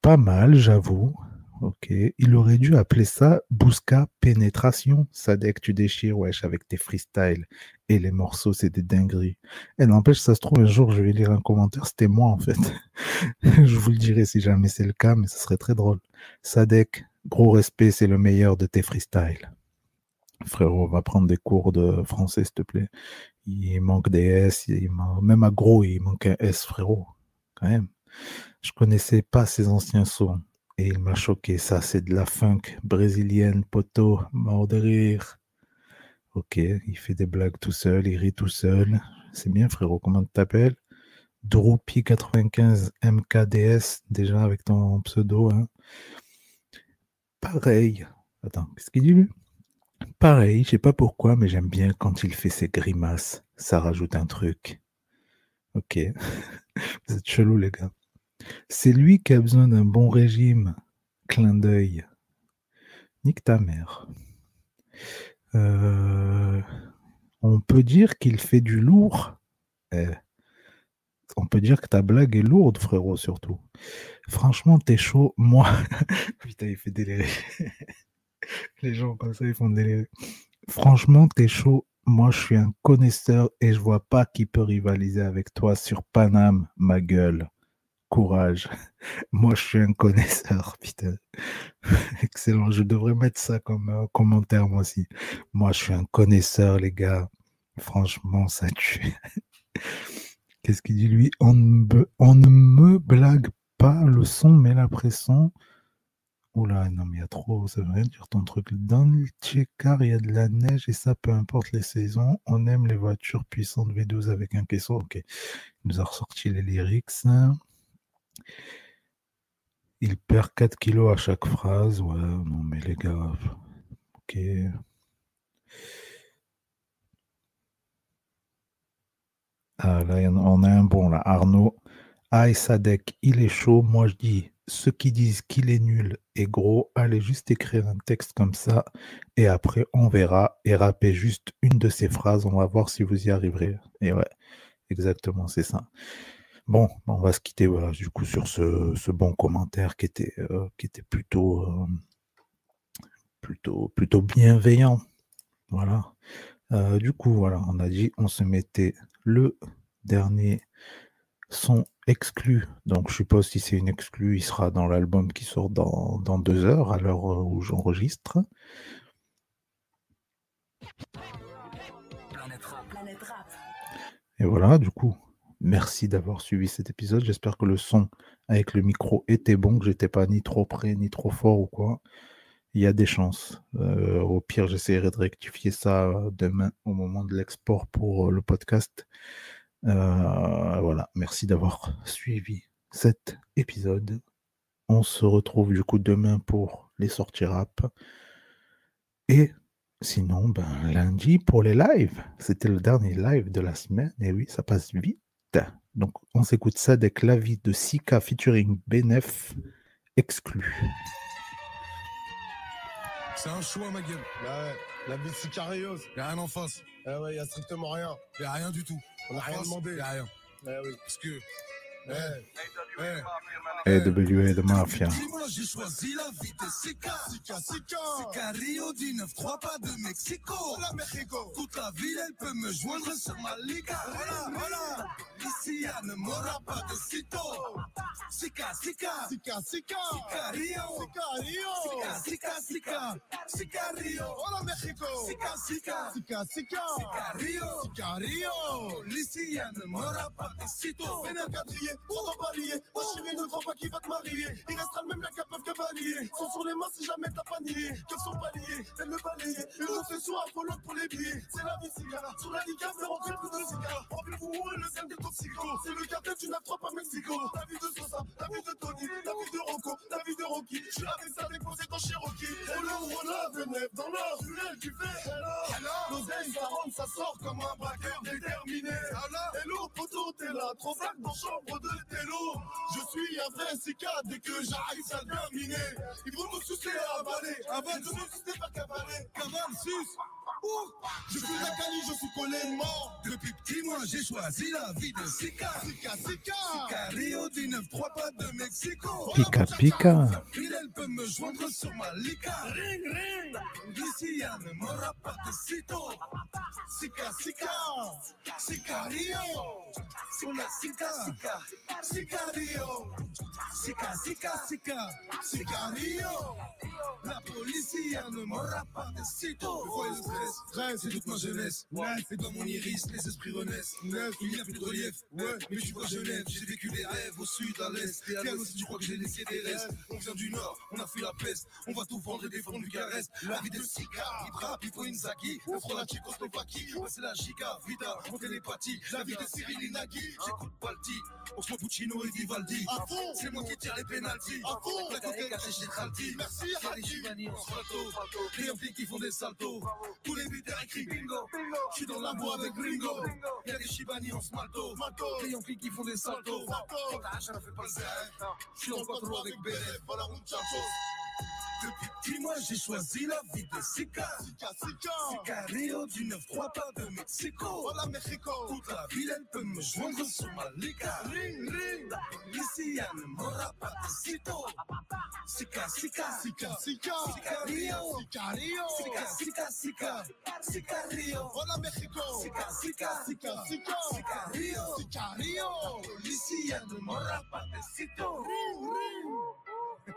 Speaker 2: Pas mal, j'avoue. Ok, il aurait dû appeler ça Bousca Pénétration. Sadek, tu déchires, wesh, avec tes freestyles. Les morceaux, c'est des dingueries. Et n'empêche, ça se trouve, un jour, je vais lire un commentaire, c'était moi, en fait. je vous le dirai si jamais c'est le cas, mais ce serait très drôle. Sadek, gros respect, c'est le meilleur de tes freestyles. Frérot, va prendre des cours de français, s'il te plaît. Il manque des S, il man- même à gros, il manque un S, frérot. Quand même. Je connaissais pas ces anciens sons. Et il m'a choqué. Ça, c'est de la funk brésilienne, poteau, mort de rire. Ok, il fait des blagues tout seul, il rit tout seul. C'est bien, frérot. Comment tu t'appelles? Droopy95 MKDS, déjà avec ton pseudo. Hein. Pareil. Attends, qu'est-ce qu'il dit lui? Pareil, je sais pas pourquoi, mais j'aime bien quand il fait ses grimaces. Ça rajoute un truc. Ok. Vous êtes chelou, les gars. C'est lui qui a besoin d'un bon régime. Clin d'œil. Nique ta mère. Euh, on peut dire qu'il fait du lourd. Eh, on peut dire que ta blague est lourde, frérot, surtout. Franchement, t'es chaud. Moi, putain, il fait délirer. Les gens comme ça, ils font délirer. Franchement, t'es chaud. Moi, je suis un connaisseur et je vois pas qui peut rivaliser avec toi sur Paname, ma gueule. Courage. Moi, je suis un connaisseur, putain. Excellent. Je devrais mettre ça comme euh, commentaire, moi aussi. Moi, je suis un connaisseur, les gars. Franchement, ça tue. Qu'est-ce qu'il dit, lui? On ne, me, blague pas le son, mais la pression. Oula, non, mais il y a trop, ça veut rien dire ton truc. Dans le Tchekar, il y a de la neige et ça, peu importe les saisons. On aime les voitures puissantes V12 avec un caisson. Ok. Il nous a ressorti les lyrics. Il perd 4 kilos à chaque phrase. Ouais, non, mais les gars. Ok. Ah, là, on a un bon, là. Arnaud. Aïe, Sadek, il est chaud. Moi, je dis, ceux qui disent qu'il est nul et gros, allez juste écrire un texte comme ça et après, on verra et rappez juste une de ces phrases. On va voir si vous y arriverez. Et ouais, exactement, c'est ça. Bon, on va se quitter voilà, du coup sur ce, ce bon commentaire qui était, euh, qui était plutôt, euh, plutôt, plutôt bienveillant. Voilà. Euh, du coup, voilà, on a dit on se mettait le dernier son exclu. Donc, je suppose si c'est une exclu, il sera dans l'album qui sort dans, dans deux heures à l'heure où j'enregistre. Et voilà, du coup, merci d'avoir suivi cet épisode. J'espère que le son avec le micro était bon, que j'étais pas ni trop près ni trop fort ou quoi. Il y a des chances. Euh, au pire, j'essaierai de rectifier ça demain au moment de l'export pour le podcast. Euh, voilà, merci d'avoir suivi cet épisode. On se retrouve du coup demain pour les sorties rap. Et sinon, ben, lundi pour les lives. C'était le dernier live de la semaine. Et oui, ça passe vite. Donc, on s'écoute ça avec l'avis de Sika featuring Benef exclu.
Speaker 1: C'est un choix, ma gueule.
Speaker 9: Bah ouais, la vie de Sicarios.
Speaker 1: Y'a rien en face.
Speaker 9: Ah ouais, y'a strictement rien.
Speaker 1: Y'a rien du tout.
Speaker 9: On a
Speaker 1: En
Speaker 9: rien
Speaker 1: face,
Speaker 9: demandé.
Speaker 1: Y'a rien.
Speaker 9: Oui.
Speaker 1: Parce que.
Speaker 9: Ouais.
Speaker 1: Ouais.
Speaker 2: AWA de Mafia.
Speaker 1: Dis-moi, j'ai choisi la vie de Sika.
Speaker 9: Sika, Sika.
Speaker 1: Sika Rio 19-3, pas de Mexico.
Speaker 9: Hola, Mexico.
Speaker 1: Toute la ville, elle peut me joindre sur ma liga.
Speaker 9: Voilà, voilà.
Speaker 1: Ici, ne m'aura pas de sitôt. Sika, Sika.
Speaker 9: Sika, Sika.
Speaker 1: Sika Rio.
Speaker 9: Sika.
Speaker 1: Sika, Sika, Sika. Sika Rio.
Speaker 9: Hola, Mexico.
Speaker 1: Sika, Sika.
Speaker 9: Sika, Sika.
Speaker 1: Sika Rio.
Speaker 9: Sika, Rio.
Speaker 1: Ici, elle ne m'aura pas de sitôt.
Speaker 9: Vénère Ma chérie ne crois pas qu'il va te marier. Il restera le même la cap peuvent que balayer. Sont sur les mains si jamais t'as pas nié. Cœurs sont balayés, elle le balayer. Une réflexion à follow pour les billets. C'est la vie, cigare. Sur la liga, c'est rentrer plus de cigare. Rappelez-vous, où est le zen des toxicos. C'est le cartel du 9-3 pas Mexico. La vie de Sosa, la vie de Tony, la vie de Rocco, la vie de Rocky. Je suis avec ça déposé dans Cherokee. Roller, roller, Venef, dans l'or, ruelle, tu fais. L'oseille, ça rentre, ça sort comme un braqueur déterminé. Hello, poteau, t'es là, trop dans chambre de télo. Je suis un vrai Sika dès que j'arrive, ça terminé. Ils vont nous sucer à avaler. Avant de nous sucer par cavaler. Cavale, suce. Ouh, je suis la cali, je suis collé mort.
Speaker 1: Depuis petit, moi, j'ai choisi la vie de Sika.
Speaker 9: Sika, Sika.
Speaker 1: Sika Rio 19-3, pas de Mexico.
Speaker 2: Pika Pika.
Speaker 1: Ville, elle peut me joindre sur ma lica. Ring, ring. D'ici, elle ne m'aura pas de sitôt. Sika, Sika. Sika Rio. Sika, Sika. Sika, Sika Rio. Sika, Sika, Sika. Sika Rio. La police, elle ne m'aura pas de sitôt. Pourquoi le stress Stress, c'est toute ma jeunesse. Ouais. Et dans mon iris, les esprits renaissent. Il n'y a plus de relief. Ouais, mais tu vois Genève, j'ai vécu des rêves au sud, à l'est. Et à l'ouest, tu crois que j'ai laissé des restes. On vient du nord, on a fui la peste. On va tout vendre et défendre Bucarest. La vie de Sika, il frappe, il faut une Zaki. On prend la Tchécoslovaquie. C'est la Chica, Vida, en télépathie. La vie de Cyril Inagui. J'écoute Balti, on se Puccino et
Speaker 9: À fond.
Speaker 1: C'est moi qui tire les pénalties.
Speaker 9: À fond.
Speaker 1: La cachée chez Tralti.
Speaker 9: Merci,
Speaker 1: en salto. Les amplis qui font des saltos. Tous les buteurs écrits bingo. Je suis dans la boîte avec Ringo. Y'a des Chibani en smalto. Les amplis qui font des saltos. Quand a fait pas le. Je suis dans le quattro avec Bélève.
Speaker 9: Voilà, muchachos.
Speaker 1: Depuis petit mois, j'ai choisi la vie de Sika.
Speaker 9: Sika, Sika.
Speaker 1: Sicario du 9-3 pas de Mexico.
Speaker 9: Hola, Mexico.
Speaker 1: Toute la ville, elle peut me joindre sur ma liga.
Speaker 9: Ring, ring.
Speaker 1: La policia ne m'aura pas de sitôt. Sika, Sika.
Speaker 9: Sika, Sika.
Speaker 1: Sicario.
Speaker 9: Sicario.
Speaker 1: Sika, Sika, Sika. Sicario.
Speaker 9: Hola, Mexico.
Speaker 1: Sika, Sika.
Speaker 9: Sika, Sika.
Speaker 1: Sicario.
Speaker 9: Sicario.
Speaker 1: La policia ne m'aura pas de sitôt.
Speaker 9: Ring, ring. It's